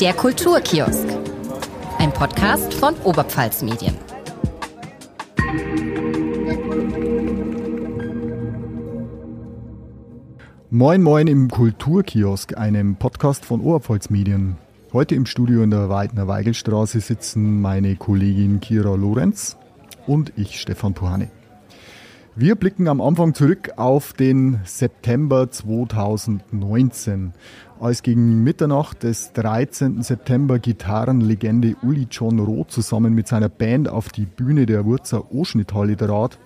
Der Kulturkiosk. Ein Podcast von Oberpfalz Medien. Moin Moin im Kulturkiosk, einem Podcast von Oberpfalz Medien. Heute im Studio in der Weidner Weigelstraße sitzen meine Kollegin Kira Lorenz und ich, Stefan Puhane. Wir blicken am Anfang zurück auf den September 2019, als gegen Mitternacht des 13. September Gitarrenlegende Uli John Roth zusammen mit seiner Band auf die Bühne der Wurzer Oschnitthalle trat,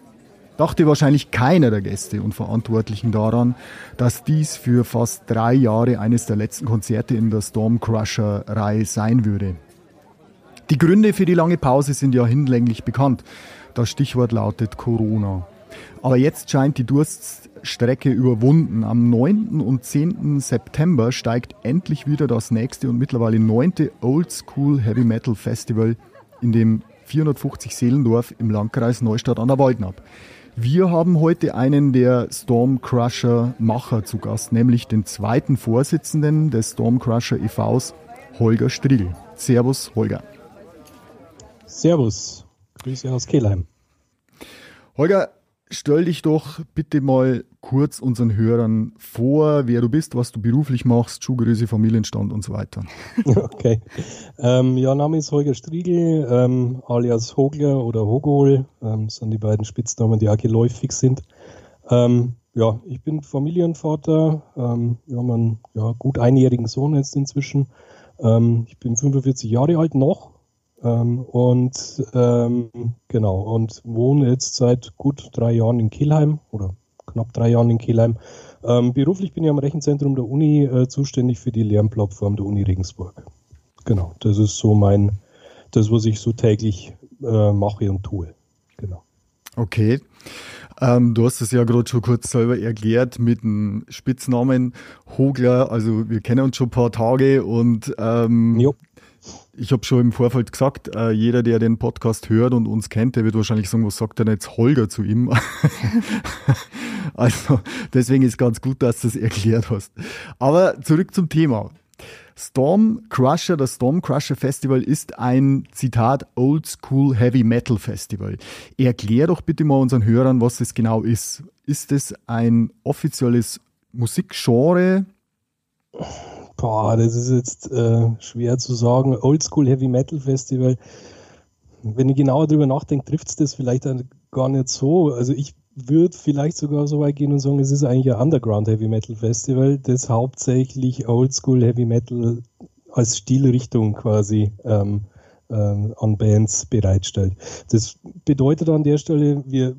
dachte wahrscheinlich keiner der Gäste und Verantwortlichen daran, dass dies für fast drei Jahre eines der letzten Konzerte in der Stormcrusher-Reihe sein würde. Die Gründe für die lange Pause sind ja hinlänglich bekannt. Das Stichwort lautet Corona. Aber jetzt scheint die Durststrecke überwunden. Am 9. und 10. September steigt endlich wieder das nächste und mittlerweile neunte Old School Heavy Metal Festival in dem 450 Seelendorf im Landkreis Neustadt an der Walden ab. Wir haben heute einen der Stormcrusher Macher zu Gast, nämlich den zweiten Vorsitzenden des Stormcrusher e.V.s, Holger Striegel. Servus, Holger. Servus. Grüße aus Kehlheim. Holger, stell dich doch bitte mal kurz unseren Hörern vor, wer du bist, was du beruflich machst, Schuhgröße, Familienstand und so weiter. Okay. Ähm, ja, Name ist Holger Striegel, ähm, alias Hogler oder Hogol, ähm, sind die beiden Spitznamen, die auch geläufig sind. Ähm, ja, ich bin Familienvater, ähm, wir haben einen ja, gut einjährigen Sohn jetzt inzwischen. Ähm, ich bin 45 Jahre alt noch ähm, und ähm, genau, und wohne jetzt seit gut drei Jahren in Kelheim oder knapp drei Jahren in Kelheim. Ähm, beruflich bin ich am Rechenzentrum der Uni äh, zuständig für die Lernplattform der Uni Regensburg. Genau, das ist so mein, das, was ich so täglich äh, mache und tue. Genau. Okay. Ähm, du hast es ja gerade schon kurz selber erklärt mit dem Spitznamen Hogler. Also wir kennen uns schon ein paar Tage und ähm, ich habe schon im Vorfeld gesagt, äh, jeder, der den Podcast hört und uns kennt, der wird wahrscheinlich sagen, was sagt denn jetzt Holger zu ihm? also deswegen ist ganz gut, dass du es erklärt hast. Aber zurück zum Thema. Storm Crusher, das Storm Crusher Festival ist ein Zitat Old School Heavy Metal Festival. Erklär doch bitte mal unseren Hörern, was es genau ist. Ist es ein offizielles Musikgenre? Boah, das ist jetzt äh, schwer zu sagen. Oldschool Heavy Metal Festival. Wenn ich genauer drüber nachdenke, trifft es das vielleicht gar nicht so. Also ich würde vielleicht sogar so weit gehen und sagen, es ist eigentlich ein Underground Heavy Metal Festival, das hauptsächlich Oldschool Heavy Metal als Stilrichtung quasi ähm, ähm, an Bands bereitstellt. Das bedeutet an der Stelle, wir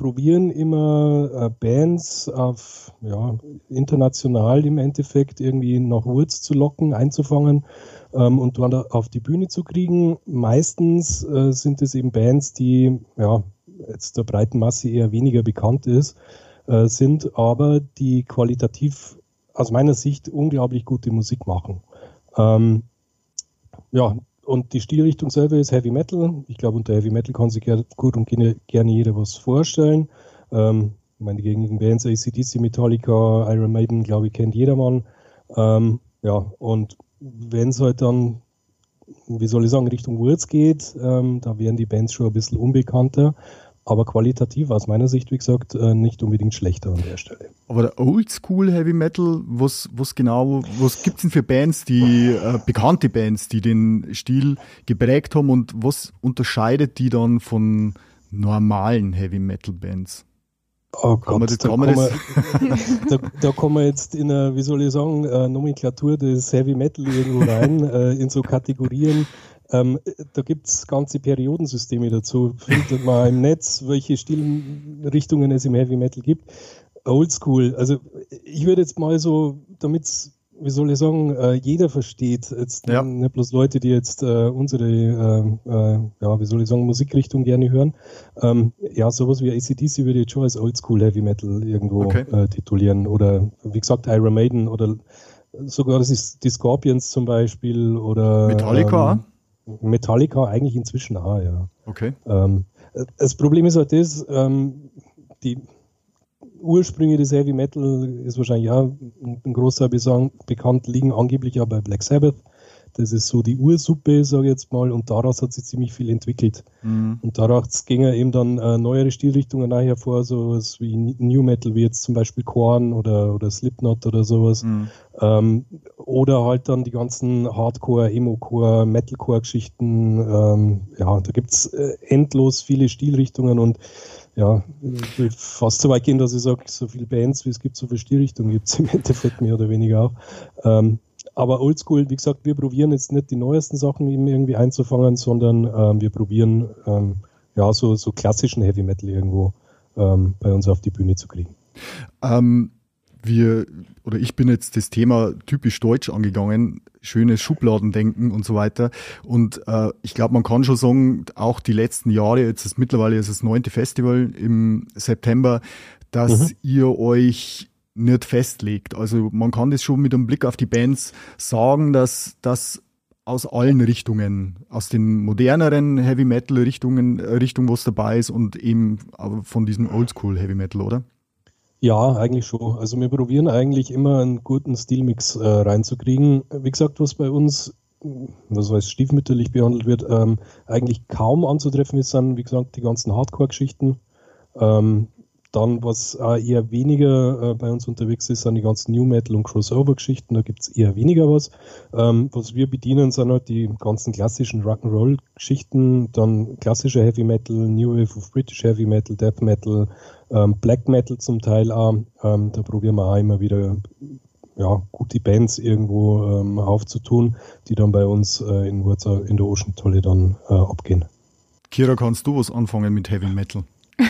probieren immer äh, Bands auf ja, international im Endeffekt irgendwie nach Wurz zu locken, einzufangen ähm, und dann auf die Bühne zu kriegen. Meistens äh, sind es eben Bands, die ja jetzt der breiten Masse eher weniger bekannt ist, äh, sind aber die qualitativ aus meiner Sicht unglaublich gute Musik machen. Ähm, ja, und die Stilrichtung selber ist Heavy Metal. Ich glaube, unter Heavy Metal kann sich gut und gerne jeder was vorstellen. Ähm, meine gängigen Bands, ACDC, Metallica, Iron Maiden, glaube ich, kennt jedermann. Ähm, ja, und wenn es halt dann, wie soll ich sagen, Richtung Wurz geht, ähm, da wären die Bands schon ein bisschen unbekannter aber qualitativ aus meiner Sicht, wie gesagt, äh, nicht unbedingt schlechter an der Stelle. Aber der Oldschool Heavy Metal, was, was genau, was gibt es denn für Bands, die, äh, bekannte Bands, die den Stil geprägt haben und was unterscheidet die dann von normalen Heavy Metal Bands? Oh Gott, das, da, kommen wir, da, da kommen wir jetzt in eine, wie soll ich sagen, Nomenklatur des Heavy Metal irgendwo rein, äh, in so Kategorien, ähm, da gibt es ganze Periodensysteme dazu. Findet man im Netz, welche Stilrichtungen es im Heavy Metal gibt. Oldschool. Also ich würde jetzt mal so, damit wie soll ich sagen, äh, jeder versteht, jetzt ja. nicht bloß Leute, die jetzt äh, unsere, äh, äh, ja, wie soll ich sagen, Musikrichtung gerne hören. Ähm, ja, sowas wie ACDC würde ich jetzt schon als Oldschool Heavy Metal irgendwo okay. Äh, titulieren. Oder wie gesagt, Iron Maiden oder sogar das ist die Scorpions zum Beispiel oder Metallica. Ähm, Metallica eigentlich inzwischen auch, ja. Okay. Ähm, das Problem ist halt das, ähm, die Ursprünge des Heavy Metal ist wahrscheinlich ja ein Großteil bekannt, liegen angeblich ja bei Black Sabbath. Das ist so die Ursuppe, sage ich jetzt mal, und daraus hat sich ziemlich viel entwickelt. Mhm. Und daraus gingen eben dann äh, neuere Stilrichtungen auch hervor, sowas wie New Metal, wie jetzt zum Beispiel Korn oder, oder Slipknot oder sowas. Mhm. Ähm, oder halt dann die ganzen Hardcore, Emo-Core, Metalcore-Geschichten. Ähm, ja, da gibt's äh, endlos viele Stilrichtungen und ja, ich will fast so weit gehen, dass ich sage, so viele Bands, wie es gibt, so viele Stilrichtungen gibt es im Endeffekt mehr oder weniger auch. Ähm, aber oldschool, wie gesagt, wir probieren jetzt nicht die neuesten Sachen irgendwie einzufangen, sondern ähm, wir probieren ähm, ja so, so klassischen Heavy Metal irgendwo ähm, bei uns auf die Bühne zu kriegen. Ähm, wir oder ich bin jetzt das Thema typisch deutsch angegangen, schönes Schubladendenken und so weiter. Und äh, ich glaube, man kann schon sagen, auch die letzten Jahre, jetzt ist mittlerweile ist das neunte Festival im September, dass mhm. ihr euch nicht festlegt. Also man kann das schon mit einem Blick auf die Bands sagen, dass das aus allen Richtungen, aus den moderneren Heavy Metal Richtungen, äh, Richtung was dabei ist und eben von diesem Oldschool Heavy Metal, oder? Ja, eigentlich schon. Also wir probieren eigentlich immer einen guten Stilmix äh, reinzukriegen. Wie gesagt, was bei uns, was weiß stiefmütterlich behandelt wird, ähm, eigentlich kaum anzutreffen ist, sind, wie gesagt, die ganzen Hardcore-Geschichten. Ähm, dann, was äh, eher weniger äh, bei uns unterwegs ist, sind die ganzen New Metal und Crossover-Geschichten. Da gibt es eher weniger was. Ähm, was wir bedienen, sind halt die ganzen klassischen Rock'n'Roll-Geschichten, dann klassischer Heavy Metal, New Wave of British Heavy Metal, Death Metal, ähm, Black Metal zum Teil auch. Ähm, da probieren wir auch immer wieder ja, gute Bands irgendwo ähm, aufzutun, die dann bei uns äh, in, in der Ocean Tolle dann äh, abgehen. Kira, kannst du was anfangen mit Heavy Metal?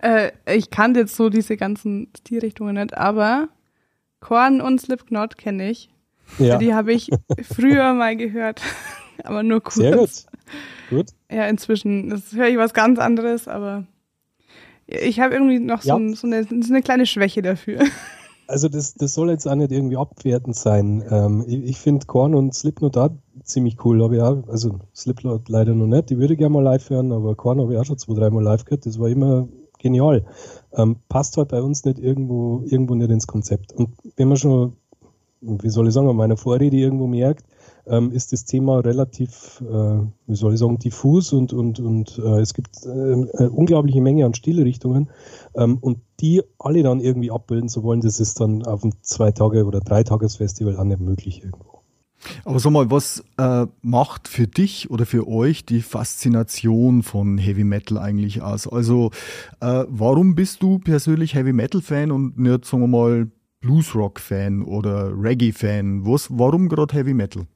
äh, ich kannte jetzt so diese ganzen Stilrichtungen nicht, aber Korn und Slipknot kenne ich. Ja. Die habe ich früher mal gehört, aber nur kurz. Sehr gut. Gut. Ja, inzwischen das höre ich was ganz anderes, aber ich habe irgendwie noch ja. so, so, eine, so, eine, kleine Schwäche dafür. Also das, das soll jetzt auch nicht irgendwie abwertend sein. Ähm, ich, ich finde Korn und Slipknot da ziemlich cool. Ich auch, also Slipknot leider noch nicht, die würde ich gerne mal live hören, aber Korn habe ich auch schon zwei, dreimal live gehört. Das war immer genial. Ähm, passt halt bei uns nicht irgendwo, irgendwo nicht ins Konzept. Und wenn man schon, wie soll ich sagen, an meiner Vorrede irgendwo merkt, ähm, ist das Thema relativ, äh, wie soll ich sagen, diffus und, und, und äh, es gibt äh, eine unglaubliche Menge an Stilrichtungen ähm, und die alle dann irgendwie abbilden zu wollen, das ist dann auf einem zwei Tage oder drei Tages Festival auch nicht möglich irgendwo. Aber sag mal, was äh, macht für dich oder für euch die Faszination von Heavy Metal eigentlich aus? Also, äh, warum bist du persönlich Heavy Metal Fan und nicht, sagen wir mal, Bluesrock Fan oder Reggae Fan? Was, warum gerade Heavy Metal?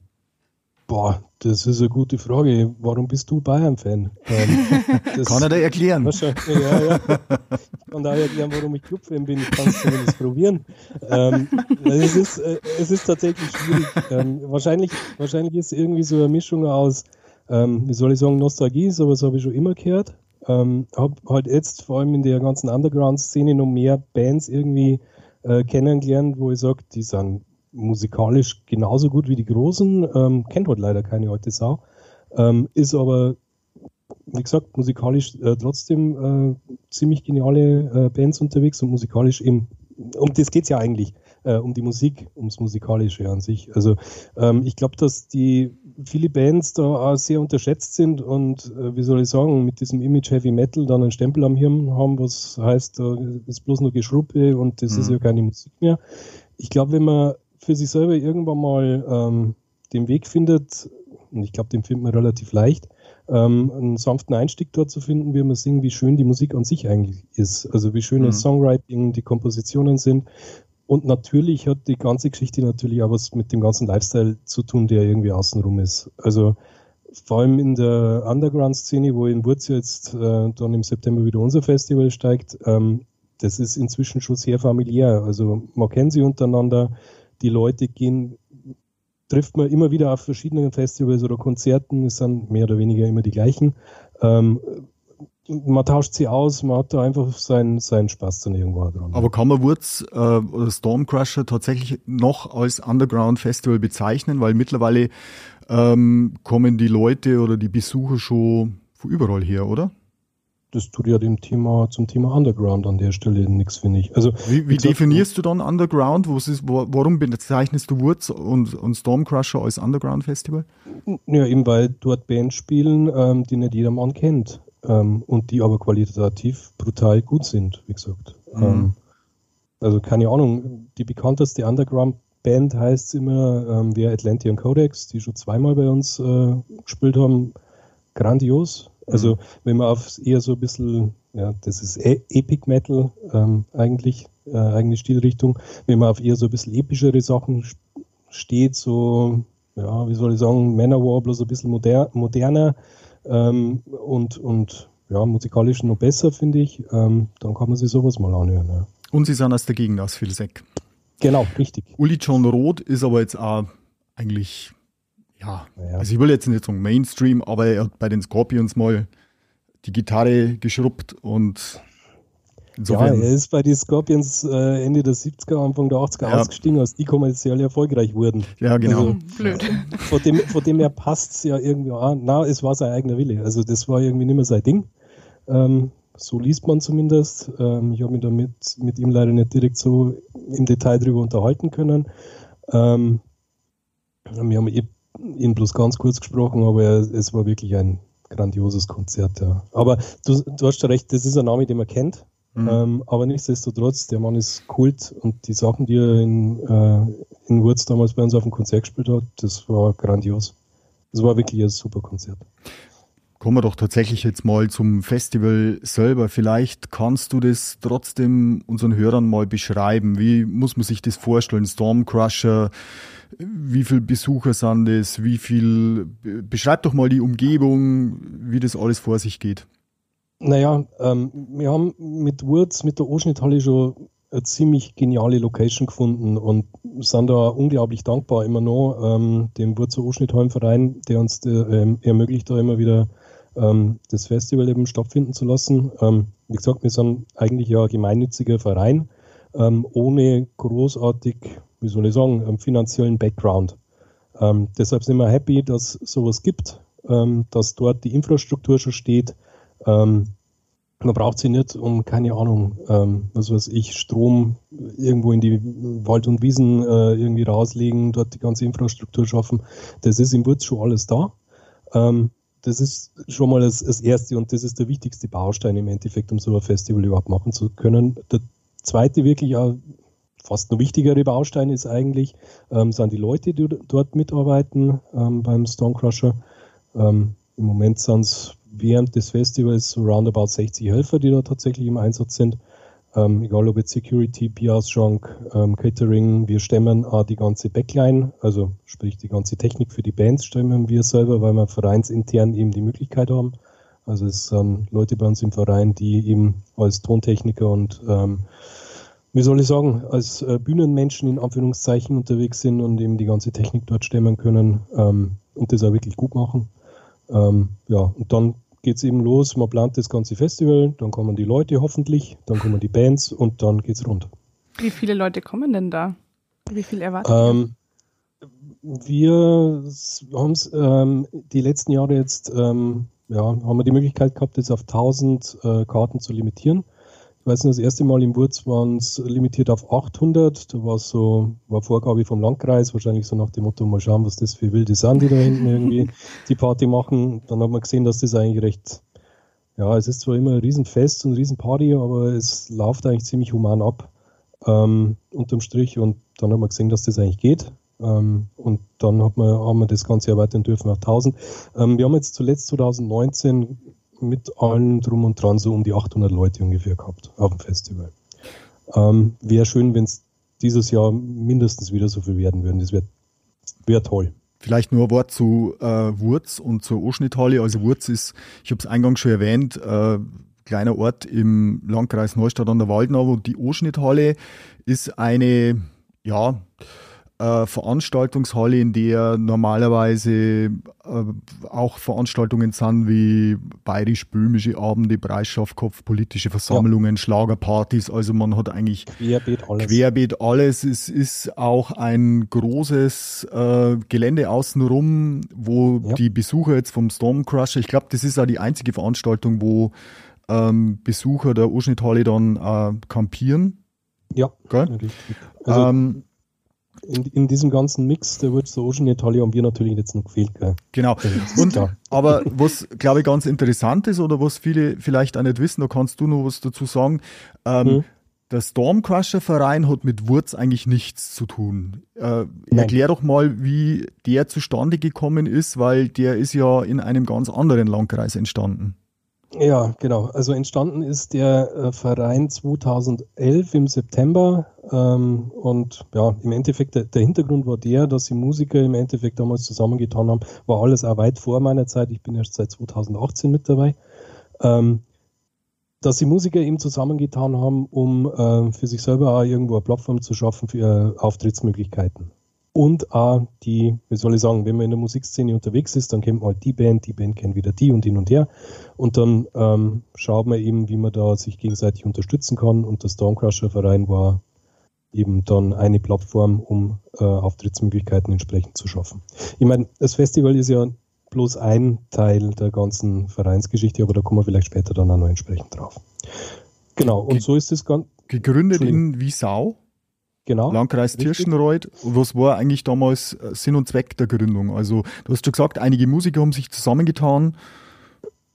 Boah, das ist eine gute Frage. Warum bist du Bayern-Fan? Ähm, kann er da erklären? Ja, ja. Ich kann da erklären, warum ich Club-Fan bin. Ich kann es zumindest probieren. Ähm, es, ist, äh, es ist tatsächlich schwierig. Ähm, wahrscheinlich, wahrscheinlich ist es irgendwie so eine Mischung aus, ähm, wie soll ich sagen, Nostalgie, sowas habe ich schon immer gehört. Ähm, habe halt jetzt vor allem in der ganzen Underground-Szene noch mehr Bands irgendwie äh, kennengelernt, wo ich sage, die sind musikalisch genauso gut wie die Großen, ähm, kennt heute leider keine alte Sau, ähm, ist aber, wie gesagt, musikalisch äh, trotzdem äh, ziemlich geniale äh, Bands unterwegs und musikalisch eben, um das geht's ja eigentlich, äh, um die Musik, ums Musikalische an sich. Also ähm, ich glaube, dass die viele Bands da auch sehr unterschätzt sind und äh, wie soll ich sagen, mit diesem Image Heavy Metal dann einen Stempel am Hirn haben, was heißt, da ist bloß nur Geschruppe und das mhm. ist ja keine Musik mehr. Ich glaube, wenn man für sich selber irgendwann mal ähm, den Weg findet, und ich glaube, den findet man relativ leicht, ähm, einen sanften Einstieg dort zu finden, wie man singen, wie schön die Musik an sich eigentlich ist. Also wie schön mhm. das Songwriting, die Kompositionen sind. Und natürlich hat die ganze Geschichte natürlich auch was mit dem ganzen Lifestyle zu tun, der irgendwie außenrum ist. Also vor allem in der Underground-Szene, wo in Wurz jetzt äh, dann im September wieder unser Festival steigt, ähm, das ist inzwischen schon sehr familiär. Also man kennt sie untereinander, die Leute gehen, trifft man immer wieder auf verschiedenen Festivals oder Konzerten, es sind mehr oder weniger immer die gleichen. Ähm, man tauscht sie aus, man hat da einfach seinen, seinen Spaß dann irgendwo dran. Aber kann man Wurz äh, oder Stormcrusher tatsächlich noch als Underground Festival bezeichnen? Weil mittlerweile ähm, kommen die Leute oder die Besucher schon von überall her, oder? Das tut ja dem Thema, zum Thema Underground an der Stelle nichts, finde ich. Also, wie, wie definierst du dann Underground? Wo ist, wo, warum bezeichnest du Woods und, und Stormcrusher als Underground-Festival? Ja, eben weil dort Bands spielen, ähm, die nicht jedermann kennt ähm, und die aber qualitativ brutal gut sind, wie gesagt. Mhm. Ähm, also keine Ahnung, die bekannteste Underground-Band heißt immer, ähm, wäre Atlantean Codex, die schon zweimal bei uns äh, gespielt haben. Grandios. Also mhm. wenn man auf eher so ein bisschen, ja, das ist e Epic Metal ähm, eigentlich, äh, eigene Stilrichtung, wenn man auf eher so ein bisschen epischere Sachen steht, so, ja, wie soll ich sagen, Manowar bloß ein bisschen moder moderner ähm, und, und ja, musikalisch noch besser, finde ich, ähm, dann kann man sich sowas mal anhören. Ja. Und Sie sind aus der Gegend aus Vilseck. Genau, richtig. Uli John Roth ist aber jetzt auch eigentlich ja, ja, also ich will jetzt nicht sagen Mainstream, aber er hat bei den Scorpions mal die Gitarre geschrubbt und insofern. Ja, er ist bei den Scorpions äh, Ende der 70er, Anfang der 80er ja. ausgestiegen, als die kommerziell erfolgreich wurden. Ja, genau. Also, Blöd. Von dem, von dem her passt es ja irgendwie an. Na, es war sein eigener Wille. Also das war irgendwie nicht mehr sein Ding. Ähm, so liest man zumindest. Ähm, ich habe mich damit mit ihm leider nicht direkt so im Detail drüber unterhalten können. Ähm, wir haben eh ihn bloß ganz kurz gesprochen, aber es war wirklich ein grandioses Konzert. Ja. Aber du, du hast schon recht, das ist ein Name, den man kennt. Mhm. Ähm, aber nichtsdestotrotz, der Mann ist Kult und die Sachen, die er in, äh, in Wurz damals bei uns auf dem Konzert gespielt hat, das war grandios. Das war wirklich ein super Konzert. Kommen wir doch tatsächlich jetzt mal zum Festival selber. Vielleicht kannst du das trotzdem unseren Hörern mal beschreiben. Wie muss man sich das vorstellen? Stormcrusher, wie viele Besucher sind es? Wie viel? Beschreib doch mal die Umgebung, wie das alles vor sich geht. Naja, ähm, wir haben mit Wurz, mit der Oschnitthalle schon eine ziemlich geniale Location gefunden und sind da unglaublich dankbar immer noch ähm, dem Wurzer Oschnitthallenverein, der uns de, ähm, ermöglicht, da immer wieder ähm, das Festival eben stattfinden zu lassen. Ähm, wie gesagt, wir sind eigentlich ja ein gemeinnütziger Verein, ähm, ohne großartig wie soll ich sagen, einen finanziellen Background. Ähm, deshalb sind wir happy, dass sowas gibt, ähm, dass dort die Infrastruktur schon steht. Ähm, man braucht sie nicht, um keine Ahnung, ähm, was weiß ich, Strom irgendwo in die Wald und Wiesen äh, irgendwie rauslegen, dort die ganze Infrastruktur schaffen. Das ist im Wurz schon alles da. Ähm, das ist schon mal das, das, erste und das ist der wichtigste Baustein im Endeffekt, um so ein Festival überhaupt machen zu können. Der zweite wirklich auch fast noch wichtigere Baustein ist eigentlich, ähm, sind die Leute, die dort mitarbeiten ähm, beim Stonecrusher. Ähm, Im Moment sind es während des Festivals roundabout 60 Helfer, die da tatsächlich im Einsatz sind. Ähm, egal ob jetzt Security, PR-Schrank, ähm, Catering, wir stemmen auch die ganze Backline, also sprich die ganze Technik für die Bands stemmen wir selber, weil wir vereinsintern eben die Möglichkeit haben. Also es sind Leute bei uns im Verein, die eben als Tontechniker und ähm, wie soll ich sagen, als äh, Bühnenmenschen in Anführungszeichen unterwegs sind und eben die ganze Technik dort stemmen können ähm, und das auch wirklich gut machen. Ähm, ja, und dann geht es eben los, man plant das ganze Festival, dann kommen die Leute hoffentlich, dann kommen die Bands und dann geht's rund. Wie viele Leute kommen denn da? Wie viel erwartet ähm, Wir haben ähm, die letzten Jahre jetzt, ähm, ja, haben wir die Möglichkeit gehabt, das auf 1000 äh, Karten zu limitieren. Ich weiß nicht, das erste Mal im Wurz waren es limitiert auf 800. Da war so, war Vorgabe vom Landkreis, wahrscheinlich so nach dem Motto, mal schauen, was das für wilde sind, die da hinten irgendwie die Party machen. Dann hat man gesehen, dass das eigentlich recht, ja, es ist zwar immer ein Riesenfest und eine Riesenparty, aber es läuft eigentlich ziemlich human ab, ähm, unterm Strich. Und dann hat man gesehen, dass das eigentlich geht. Ähm, und dann hat man, haben wir das Ganze erweitern dürfen auf 1000. Ähm, wir haben jetzt zuletzt 2019 mit allen drum und dran so um die 800 Leute ungefähr gehabt auf dem Festival. Ähm, wäre schön, wenn es dieses Jahr mindestens wieder so viel werden würden. Das wäre wär toll. Vielleicht nur ein Wort zu äh, Wurz und zur Oschnitthalle. Also Wurz ist, ich habe es eingangs schon erwähnt, äh, kleiner Ort im Landkreis Neustadt an der Waldnau. Und die Oschnitthalle ist eine, ja, äh, Veranstaltungshalle, in der normalerweise äh, auch Veranstaltungen sind wie bayerisch-böhmische Abende, Preisschaffkopf, politische Versammlungen, ja. Schlagerpartys. Also man hat eigentlich querbeet alles. Querbeet alles. Es ist auch ein großes äh, Gelände außenrum, wo ja. die Besucher jetzt vom Stormcrusher, ich glaube, das ist auch die einzige Veranstaltung, wo ähm, Besucher der Oschnithalle dann äh, campieren. Ja, Gell? Also, ähm, in, in diesem ganzen Mix der Wurz der Ocean Italia haben wir natürlich jetzt noch gefehlt. Gell? Genau. Und, aber was, glaube ich, ganz interessant ist oder was viele vielleicht auch nicht wissen, da kannst du noch was dazu sagen. Ähm, hm. Der Stormcrusher Verein hat mit Wurz eigentlich nichts zu tun. Äh, erklär doch mal, wie der zustande gekommen ist, weil der ist ja in einem ganz anderen Landkreis entstanden. Ja, genau. Also entstanden ist der äh, Verein 2011 im September ähm, und ja, im Endeffekt der, der, Hintergrund war der, dass die Musiker im Endeffekt damals zusammengetan haben. War alles auch weit vor meiner Zeit. Ich bin erst seit 2018 mit dabei. Ähm, dass die Musiker eben zusammengetan haben, um äh, für sich selber auch irgendwo eine Plattform zu schaffen für Auftrittsmöglichkeiten und auch die, wie soll ich sagen, wenn man in der Musikszene unterwegs ist, dann kennt man halt die Band, die Band kennt wieder die und hin und her und dann ähm, schaut man eben, wie man da sich gegenseitig unterstützen kann und der Stormcrusher Verein war eben dann eine Plattform, um äh, Auftrittsmöglichkeiten entsprechend zu schaffen. Ich meine, das Festival ist ja bloß ein Teil der ganzen Vereinsgeschichte, aber da kommen wir vielleicht später dann auch noch entsprechend drauf. Genau, und so ist es ganz. Gegründet in Wiesau? Genau. Landkreis Tirschenreuth. Was war eigentlich damals äh, Sinn und Zweck der Gründung? Also, du hast schon gesagt, einige Musiker haben sich zusammengetan.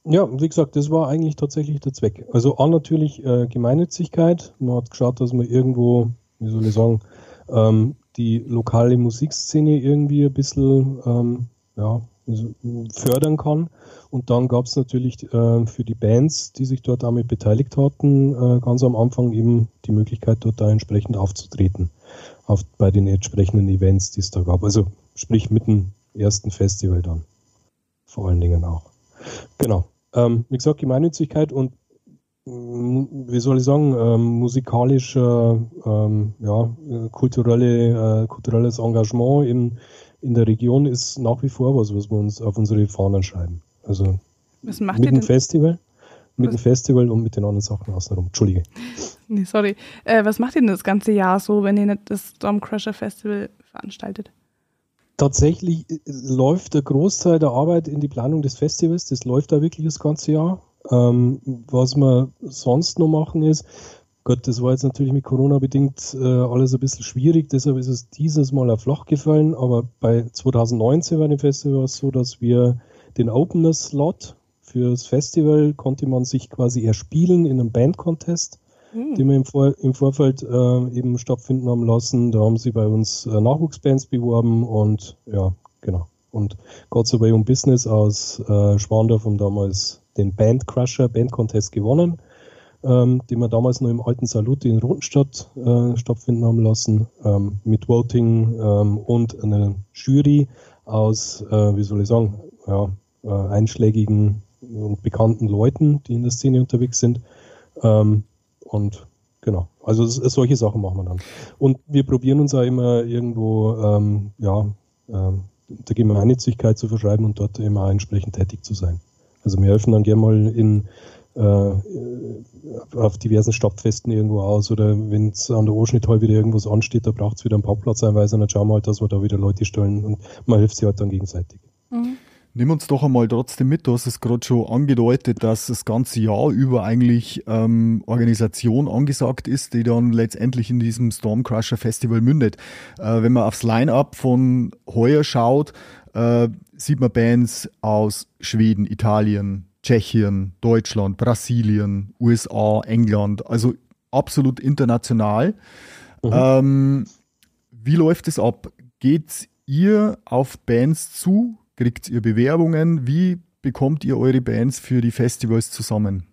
Ja, wie gesagt, das war eigentlich tatsächlich der Zweck. Also A natürlich äh, Gemeinnützigkeit. Man hat geschaut, dass man irgendwo, wie soll ich sagen, ähm, die lokale Musikszene irgendwie ein bisschen ähm, ja, fördern kann. Und dann gab es natürlich äh, für die Bands, die sich dort damit beteiligt hatten, äh, ganz am Anfang eben die Möglichkeit, dort da entsprechend aufzutreten, auf, bei den entsprechenden Events, die es da gab. Also sprich mit dem ersten Festival dann. Vor allen Dingen auch. Genau. Ähm, wie gesagt, Gemeinnützigkeit und mm, wie soll ich sagen, ähm, musikalischer, ähm, ja, kulturelle, äh, kulturelles Engagement in, in der Region ist nach wie vor was, was wir uns auf unsere Fahnen schreiben. Also mit dem Festival, mit dem Festival und mit den anderen Sachen außenrum. Entschuldige. Nee, sorry. Äh, was macht ihr denn das ganze Jahr so, wenn ihr nicht das Stormcrusher Festival veranstaltet? Tatsächlich äh, läuft der Großteil der Arbeit in die Planung des Festivals. Das läuft da wirklich das ganze Jahr. Ähm, was wir sonst noch machen ist, Gott, das war jetzt natürlich mit Corona bedingt äh, alles ein bisschen schwierig, deshalb ist es dieses Mal auch flach gefallen, aber bei 2019 bei dem Festival so, dass wir den Opener-Slot fürs Festival konnte man sich quasi erspielen in einem Band-Contest, mhm. den wir im, Vor im Vorfeld äh, eben stattfinden haben lassen. Da haben sie bei uns äh, Nachwuchsbands beworben und ja, genau. Und sei Dank um Business aus äh, Schwandorf haben damals den Band Crusher Band Contest gewonnen ähm, den wir damals noch im alten Salut in Rotenstadt äh, stattfinden haben lassen, ähm, mit Voting ähm, und einer Jury aus, äh, wie soll ich sagen, ja, äh, einschlägigen und bekannten Leuten, die in der Szene unterwegs sind. Ähm, und genau, also solche Sachen machen wir dann. Und wir probieren uns auch immer irgendwo, ähm, ja, ähm, der Gemeinnützigkeit zu verschreiben und dort immer entsprechend tätig zu sein. Also wir helfen dann gerne mal in äh, auf diversen Stadtfesten irgendwo aus oder wenn es an der Ohrschnitthall wieder irgendwas ansteht, da braucht es wieder einen Parkplatzeinweis dann schauen wir halt, dass wir da wieder Leute stellen und man hilft sich halt dann gegenseitig. Mhm. Nimm uns doch einmal trotzdem mit, du hast es gerade schon angedeutet, dass das ganze Jahr über eigentlich ähm, Organisation angesagt ist, die dann letztendlich in diesem Stormcrusher Festival mündet. Äh, wenn man aufs Line-Up von heuer schaut, äh, sieht man Bands aus Schweden, Italien, Tschechien, Deutschland, Brasilien, USA, England, also absolut international. Mhm. Ähm, wie läuft es ab? Geht ihr auf Bands zu? Kriegt ihr Bewerbungen? Wie bekommt ihr eure Bands für die Festivals zusammen?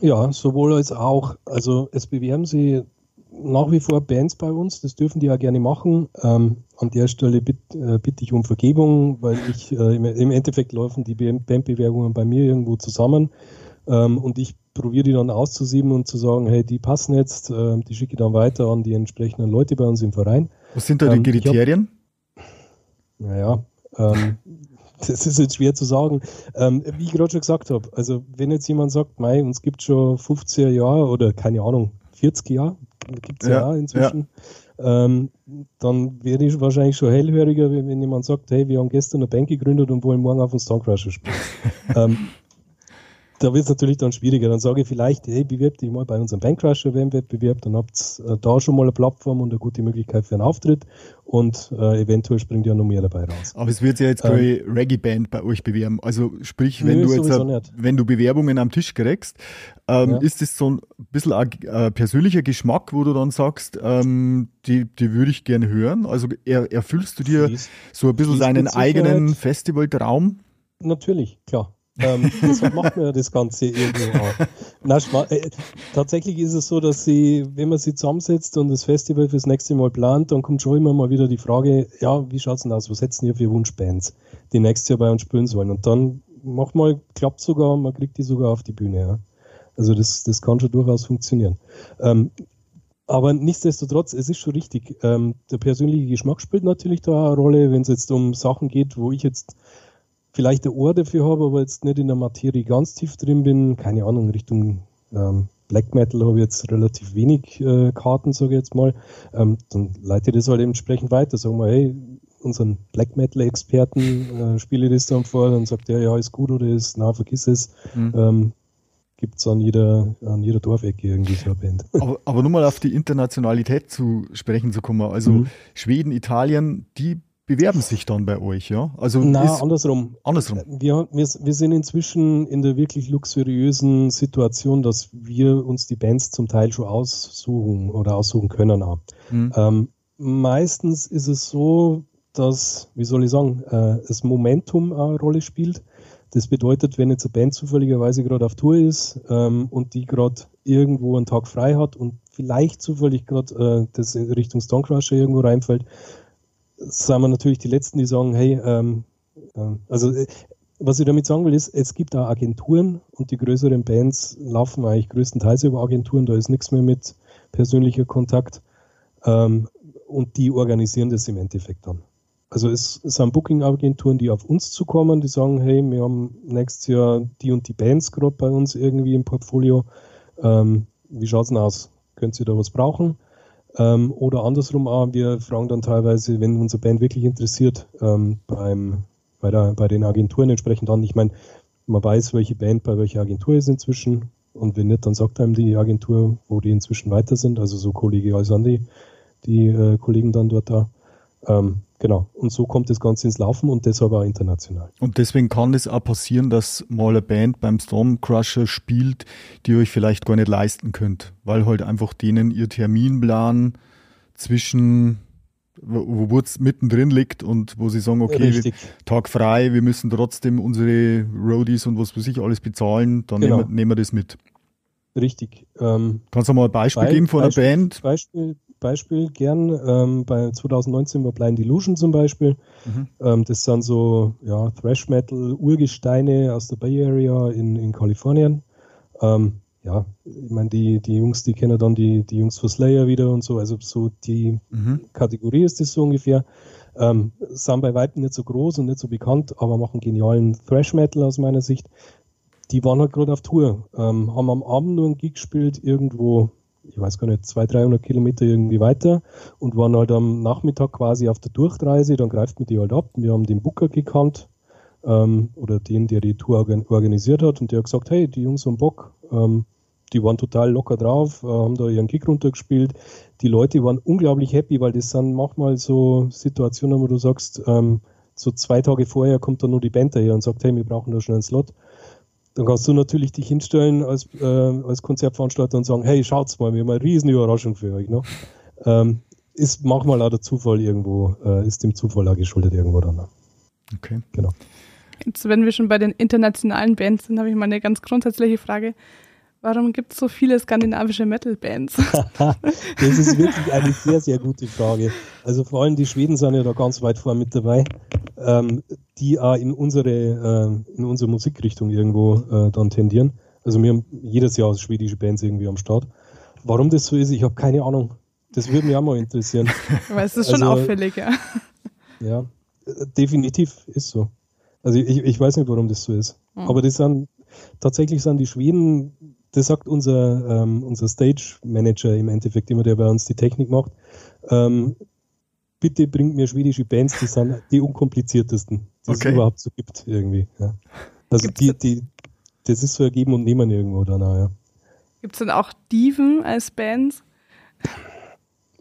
Ja, sowohl als auch. Also es bewerben sie nach wie vor Bands bei uns, das dürfen die ja gerne machen. Ähm, an der Stelle bitt, äh, bitte ich um Vergebung, weil ich äh, im, im, Endeffekt laufen die Bandbewerbungen bei mir irgendwo zusammen ähm, und ich probiere die dann auszusieben und zu sagen, hey, die passen jetzt, äh, die schicke ich dann weiter an die entsprechenden Leute bei uns im Verein. Was sind da die ähm, Kriterien? Hab, naja, ähm, das ist jetzt schwer zu sagen. Ähm, wie ich gerade schon gesagt habe, also wenn jetzt jemand sagt, mei, uns gibt schon 50er Jahre oder keine Ahnung, 40 Jahre, gibt es ja, ja inzwischen. Ja. Ähm, dann wäre ich wahrscheinlich schon hellhöriger, wenn jemand sagt, hey, wir haben gestern eine Bank gegründet und wollen morgen auf den Stonecrusher spielen. ähm, da wird es natürlich dann schwieriger. Dann sage ich vielleicht, hey, bewirb dich mal bei unserem Bankcrusher WM-Wettbewerb, dann habt ihr äh, da schon mal eine Plattform und eine gute Möglichkeit für einen Auftritt und äh, eventuell springt ja noch mehr dabei raus. Aber es wird ja jetzt keine ähm, Reggae-Band bei euch bewerben. Also sprich, wenn nö, du jetzt wenn du Bewerbungen am Tisch kriegst, ähm, ja. ist das so ein bisschen ein, ein, persönlicher Geschmack, wo du dann sagst, ähm, die, die würde ich gerne hören. Also er, erfüllst du dir Fließ. so ein bisschen deinen eigenen Festivaltraum? Natürlich, klar. Ähm, deshalb macht man ja das Ganze irgendwie auch. Na, äh, tatsächlich ist es so, dass sie, wenn man sie zusammensetzt und das Festival fürs nächste Mal plant, dann kommt schon immer mal wieder die Frage, ja, wie schaut's denn aus? Was hätten ihr für Wunschbands, die nächstes Jahr bei uns spielen sollen? Und dann manchmal klappt sogar, man kriegt die sogar auf die Bühne. Ja. Also das, das kann schon durchaus funktionieren. Ähm, aber nichtsdestotrotz, es ist schon richtig. Ähm, der persönliche Geschmack spielt natürlich da eine Rolle, wenn es jetzt um Sachen geht, wo ich jetzt vielleicht ein Ohr dafür habe, aber jetzt nicht in der Materie ganz tief drin bin. Keine Ahnung, Richtung ähm, Black Metal habe ich jetzt relativ wenig äh, Karten, sage ich jetzt mal. Ähm, dann leite ich das halt entsprechend weiter. Sagen wir, hey, unseren Black Metal-Experten äh, spiele ich das dann vor, dann sagt er, ja, ist gut oder ist, na, vergiss es. Mhm. Ähm, Gibt es an jeder, an jeder Dorfecke irgendwie so eine Band. Aber, aber nur mal auf die Internationalität zu sprechen zu kommen. Also mhm. Schweden, Italien, die bewerben sich dann bei euch, ja? Also Na, andersrum. Andersrum. Wir, wir, wir sind inzwischen in der wirklich luxuriösen Situation, dass wir uns die Bands zum Teil schon aussuchen oder aussuchen können. Auch. Mhm. Ähm, meistens ist es so, dass, wie soll ich sagen, äh, das Momentum eine Rolle spielt. Das bedeutet, wenn jetzt eine Band zufälligerweise gerade auf Tour ist ähm, und die gerade irgendwo einen Tag frei hat und vielleicht zufällig gerade äh, das in Richtung Stonecrusher irgendwo reinfällt, sind wir natürlich die Letzten, die sagen, hey, ähm, äh, also äh, was ich damit sagen will, ist, es gibt auch Agenturen und die größeren Bands laufen eigentlich größtenteils über Agenturen, da ist nichts mehr mit persönlicher Kontakt ähm, und die organisieren das im Endeffekt dann. Also es, es sind Booking-Agenturen, die auf uns zukommen, die sagen, hey, wir haben nächstes Jahr die und die Bands gerade bei uns irgendwie im Portfolio. Ähm, wie schaut's denn aus? Könnt ihr da was brauchen? Ähm, oder andersrum auch, wir fragen dann teilweise, wenn unsere Band wirklich interessiert, ähm, beim, bei, der, bei den Agenturen entsprechend an. Ich meine, man weiß, welche Band bei welcher Agentur ist inzwischen. Und wenn nicht, dann sagt einem die Agentur, wo die inzwischen weiter sind. Also so kollegial sind die, die äh, Kollegen dann dort da. Ähm, genau. Und so kommt das Ganze ins Laufen und deshalb auch international. Und deswegen kann es auch passieren, dass mal eine Band beim Stormcrusher spielt, die euch vielleicht gar nicht leisten könnt, weil halt einfach denen ihr Terminplan zwischen wo, es mittendrin liegt und wo sie sagen, okay, Richtig. Tag frei, wir müssen trotzdem unsere Roadies und was weiß ich alles bezahlen, dann genau. nehmen, nehmen wir das mit. Richtig. Ähm, Kannst du mal ein Beispiel Be geben von Beispiel, einer Band? Beispiel, Beispiel gern. Ähm, bei 2019 war Blind Illusion zum Beispiel. Mhm. Ähm, das sind so ja, Thrash Metal Urgesteine aus der Bay Area in, in Kalifornien. Ähm, ja, ich meine, die, die Jungs, die kennen dann die, die Jungs für Slayer wieder und so. Also so die mhm. Kategorie ist das so ungefähr. Ähm, sind bei weitem nicht so groß und nicht so bekannt, aber machen genialen Thrash Metal aus meiner Sicht. Die waren halt gerade auf Tour, ähm, haben am Abend nur einen Gig gespielt, irgendwo ich weiß gar nicht, 200, 300 Kilometer irgendwie weiter und waren halt am Nachmittag quasi auf der Durchreise. Dann greift man die halt ab. Wir haben den Booker gekannt ähm, oder den, der die Tour organisiert hat und der hat gesagt, hey, die Jungs haben Bock. Ähm, die waren total locker drauf, äh, haben da ihren Kick runtergespielt. Die Leute waren unglaublich happy, weil das sind manchmal so Situationen, wo du sagst, ähm, so zwei Tage vorher kommt dann nur die Band daher und sagt, hey, wir brauchen da schnell einen Slot. Dann kannst du natürlich dich hinstellen als, äh, als Konzertveranstalter und sagen, hey, schaut's mal, wir haben eine riesen Überraschung für euch. Ne? Ähm, ist manchmal auch der Zufall irgendwo, äh, ist dem Zufall auch geschuldet irgendwo dann. Ne? Okay. Genau. Jetzt, wenn wir schon bei den internationalen Bands sind, habe ich mal eine ganz grundsätzliche Frage. Warum gibt es so viele skandinavische Metal-Bands? das ist wirklich eine sehr, sehr gute Frage. Also vor allem die Schweden sind ja da ganz weit vorne mit dabei, ähm, die auch in unsere, äh, in unsere Musikrichtung irgendwo äh, dann tendieren. Also wir haben jedes Jahr schwedische Bands irgendwie am Start. Warum das so ist, ich habe keine Ahnung. Das würde mich auch mal interessieren. Aber es ist schon also, auffällig, ja. Ja, definitiv ist so. Also ich, ich weiß nicht, warum das so ist. Mhm. Aber das sind tatsächlich sind die Schweden das sagt unser, ähm, unser Stage Manager im Endeffekt immer, der bei uns die Technik macht. Ähm, bitte bringt mir schwedische Bands, die sind die unkompliziertesten, die okay. es überhaupt so gibt irgendwie. Ja. Also die, die, das ist so ergeben und nehmen irgendwo dann, ja. Gibt es dann auch Diven als Bands?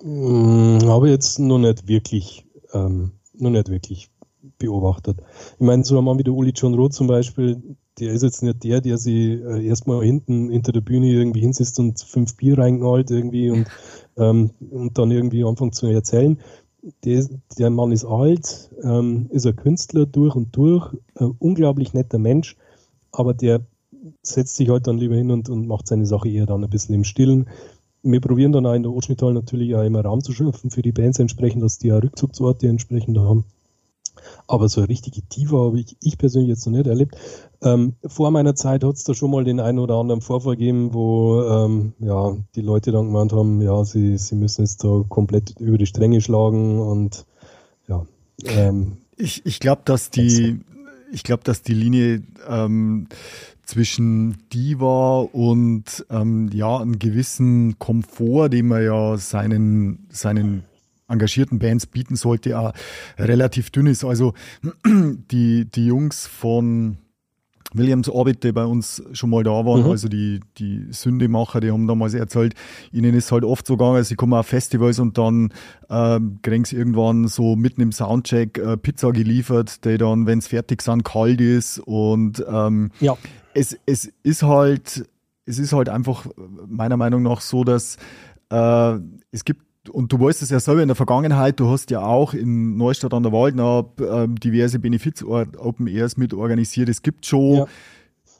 Hm, habe jetzt noch nicht wirklich, ähm, noch nicht wirklich beobachtet. Ich meine, so ein Mann wie der Uli John Roth zum Beispiel, der ist jetzt nicht der, der sich äh, erstmal hinten hinter der Bühne irgendwie hinsetzt und fünf Bier reingeholt irgendwie und, ähm, und dann irgendwie anfängt zu erzählen. Der, der Mann ist alt, ähm, ist ein Künstler durch und durch, ein unglaublich netter Mensch, aber der setzt sich halt dann lieber hin und, und macht seine Sache eher dann ein bisschen im Stillen. Wir probieren dann auch in der Oschnital natürlich auch immer Raum zu schaffen für die Bands entsprechend, dass die auch Rückzugsorte entsprechend haben. Aber so eine richtige Diva habe ich, ich persönlich jetzt noch nicht erlebt. Ähm, vor meiner Zeit hat es da schon mal den einen oder anderen Vorfall gegeben, wo ähm, ja, die Leute dann gemeint haben, ja, sie, sie müssen jetzt da komplett über die Stränge schlagen und ja. Ähm, ich ich glaube, dass die, ich glaube, dass die Linie ähm, zwischen Diva und ähm, ja, einen gewissen Komfort, den man ja seinen, seinen engagierten Bands bieten sollte, ja relativ dünn ist. Also die, die Jungs von Williams Orbit, die bei uns schon mal da waren, mhm. also die, die Sündemacher, die haben damals erzählt, ihnen ist halt oft so gegangen, sie kommen auf Festivals und dann äh, kriegen sie irgendwann so mitten im Soundcheck äh, Pizza geliefert, die dann, wenn es fertig sind, kalt ist und ähm, ja. es, es ist halt, es ist halt einfach meiner Meinung nach so, dass äh, es gibt und du weißt es ja selber in der Vergangenheit, du hast ja auch in Neustadt an der Waldner äh, diverse Benefiz-Open Airs mit organisiert. Es gibt schon ja.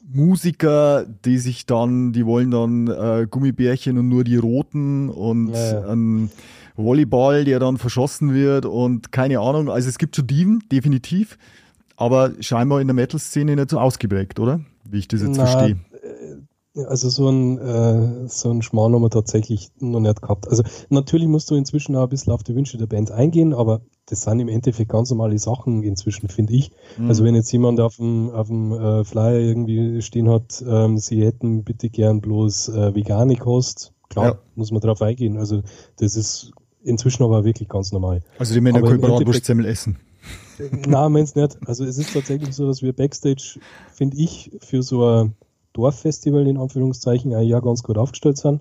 Musiker, die sich dann, die wollen dann äh, Gummibärchen und nur die roten und ja, ein Volleyball, der dann verschossen wird und keine Ahnung. Also es gibt schon Diven, definitiv, aber scheinbar in der Metal-Szene nicht so ausgeprägt, oder? Wie ich das jetzt Na, verstehe. Also so ein, äh, so ein Schmarrn haben wir tatsächlich noch nicht gehabt. Also natürlich musst du inzwischen auch ein bisschen auf die Wünsche der Band eingehen, aber das sind im Endeffekt ganz normale Sachen inzwischen, finde ich. Mhm. Also wenn jetzt jemand auf dem, auf dem äh, Flyer irgendwie stehen hat, ähm, sie hätten bitte gern bloß äh, vegane Kost, klar, ja. muss man drauf eingehen. Also das ist inzwischen aber wirklich ganz normal. Also die Männer können Bratwurstsemmel essen. Nein, meinst nicht. Also es ist tatsächlich so, dass wir Backstage, finde ich, für so ein Dorffestival in Anführungszeichen ein Jahr ganz gut aufgestellt sind.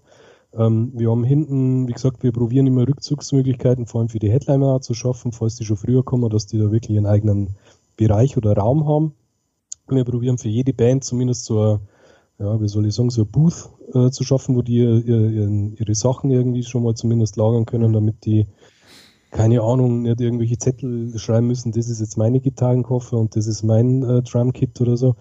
Ähm, wir haben hinten, wie gesagt, wir probieren immer Rückzugsmöglichkeiten, vor allem für die Headliner zu schaffen, falls die schon früher kommen, dass die da wirklich einen eigenen Bereich oder Raum haben. Wir probieren für jede Band zumindest so ein, ja, wie soll ich sagen, so ein Booth äh, zu schaffen, wo die ihr, ihr, ihre Sachen irgendwie schon mal zumindest lagern können, damit die keine Ahnung, nicht irgendwelche Zettel schreiben müssen, das ist jetzt meine Gitarrenkoffer und das ist mein äh, Drumkit oder so.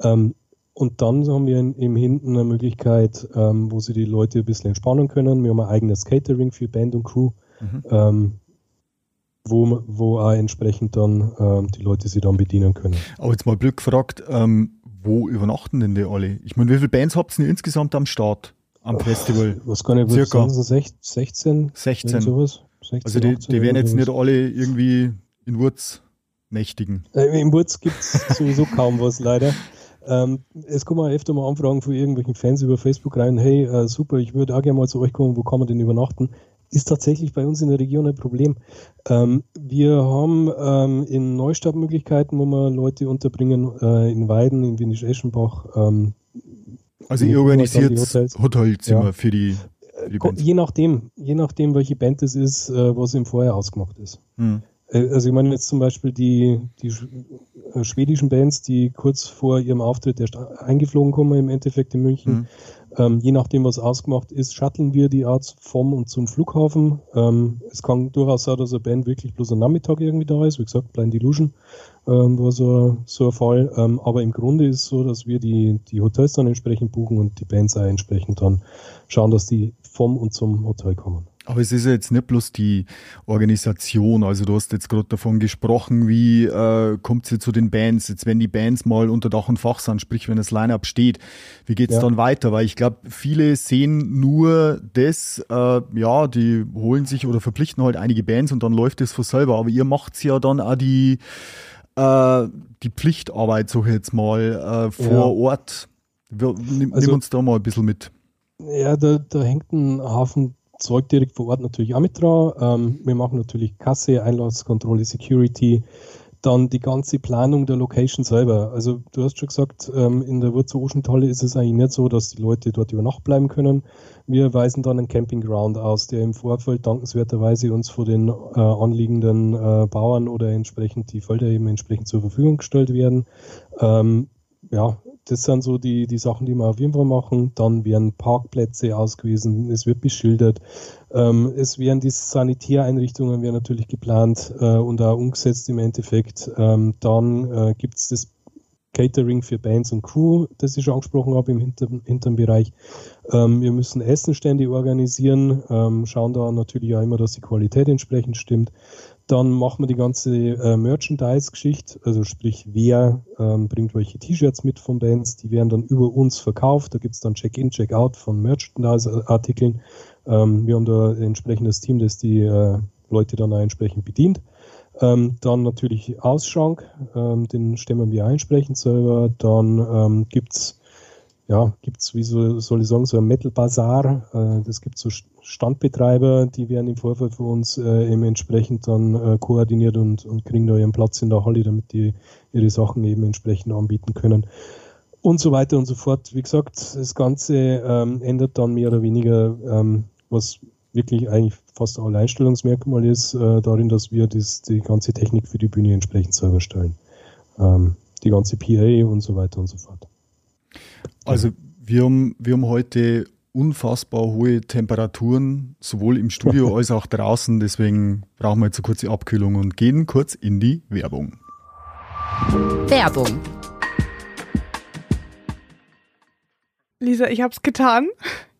Ähm, und dann haben wir im Hinten eine Möglichkeit, ähm, wo sie die Leute ein bisschen entspannen können. Wir haben ein eigenes Catering für Band und Crew, mhm. ähm, wo, wo auch entsprechend dann ähm, die Leute sich dann bedienen können. Aber jetzt mal blöd gefragt, ähm, wo übernachten denn die alle? Ich meine, wie viele Bands habt ihr insgesamt am Start, am Festival? Was kann ich Circa 16? 16. Sowas? 16 also die, die werden jetzt nicht alle irgendwie in Wurz nächtigen. Äh, Im Wurz gibt es sowieso kaum was leider. Ähm, es kommen auch öfter mal Anfragen von irgendwelchen Fans über Facebook rein, hey, äh, super, ich würde auch gerne mal zu euch kommen, wo kann man denn übernachten? Ist tatsächlich bei uns in der Region ein Problem. Ähm, wir haben ähm, in Neustadt Möglichkeiten, wo wir Leute unterbringen, äh, in Weiden, in Windisch-Eschenbach. Ähm, also ihr organisiert Hotelzimmer ja. für die. Je nachdem, je nachdem, welche Band es ist, äh, was im Vorher ausgemacht ist. Hm. Äh, also ich meine jetzt zum Beispiel die, die äh, schwedischen Bands, die kurz vor ihrem Auftritt erst eingeflogen kommen, im Endeffekt in München. Mhm. Ähm, je nachdem, was ausgemacht ist, shutteln wir die Art vom und zum Flughafen. Ähm, es kann durchaus sein, dass eine Band wirklich bloß am Nachmittag irgendwie da ist. Wie gesagt, Blind Illusion ähm, war so, so ein Fall. Ähm, aber im Grunde ist es so, dass wir die, die Hotels dann entsprechend buchen und die Bands auch entsprechend dann schauen, dass die vom und zum Hotel kommen. Aber es ist ja jetzt nicht bloß die Organisation. Also du hast jetzt gerade davon gesprochen, wie äh, kommt sie zu den Bands? Jetzt wenn die Bands mal unter Dach und Fach sind, sprich wenn das Line-Up steht, wie geht's ja. dann weiter? Weil ich glaube, viele sehen nur das, äh, ja, die holen sich oder verpflichten halt einige Bands und dann läuft das von selber. Aber ihr macht's ja dann auch die, äh, die Pflichtarbeit, so jetzt mal, äh, vor ja. Ort. Wir, nimm, also, nimm uns da mal ein bisschen mit. Ja, da, da hängt ein Haufen Zeug direkt vor Ort natürlich auch mit dran. Ähm, wir machen natürlich Kasse, Einlasskontrolle, Security. Dann die ganze Planung der Location selber. Also du hast schon gesagt, ähm, in der Wurzel Oceantalle ist es eigentlich nicht so, dass die Leute dort über Nacht bleiben können. Wir weisen dann einen Campingground aus, der im Vorfeld dankenswerterweise uns vor den äh, anliegenden äh, Bauern oder entsprechend die Felder eben entsprechend zur Verfügung gestellt werden. Ähm, ja, das sind so die, die Sachen, die wir auf jeden Fall machen. Dann werden Parkplätze ausgewiesen, es wird beschildert. Ähm, es werden die Sanitäreinrichtungen werden natürlich geplant äh, und auch umgesetzt im Endeffekt. Ähm, dann äh, gibt es das Catering für Bands und Crew, das ich schon angesprochen habe im hinteren, Bereich. Ähm, wir müssen Essenstände organisieren, ähm, schauen da natürlich auch immer, dass die Qualität entsprechend stimmt. Dann machen wir die ganze äh, Merchandise-Geschichte, also sprich, wer ähm, bringt welche T-Shirts mit von Bands, die werden dann über uns verkauft. Da gibt es dann Check-in, Check-out von Merchandise-Artikeln. Ähm, wir haben da ein entsprechendes Team, das die äh, Leute dann auch entsprechend bedient. Ähm, dann natürlich Ausschank, ähm, den stemmen wir entsprechend selber. Dann ähm, gibt es ja, gibt's wie so, soll ich sagen, so ein Metal Bazaar. Äh, das gibt so Standbetreiber, die werden im Vorfeld für uns äh, eben entsprechend dann äh, koordiniert und, und kriegen da ihren Platz in der Halle, damit die ihre Sachen eben entsprechend anbieten können. Und so weiter und so fort. Wie gesagt, das Ganze ähm, ändert dann mehr oder weniger, ähm, was wirklich eigentlich fast ein Alleinstellungsmerkmal ist, äh, darin, dass wir das, die ganze Technik für die Bühne entsprechend selber stellen. Ähm, die ganze PA und so weiter und so fort. Also wir haben, wir haben heute unfassbar hohe Temperaturen, sowohl im Studio als auch draußen. Deswegen brauchen wir jetzt eine kurze Abkühlung und gehen kurz in die Werbung. Werbung. Lisa, ich hab's getan.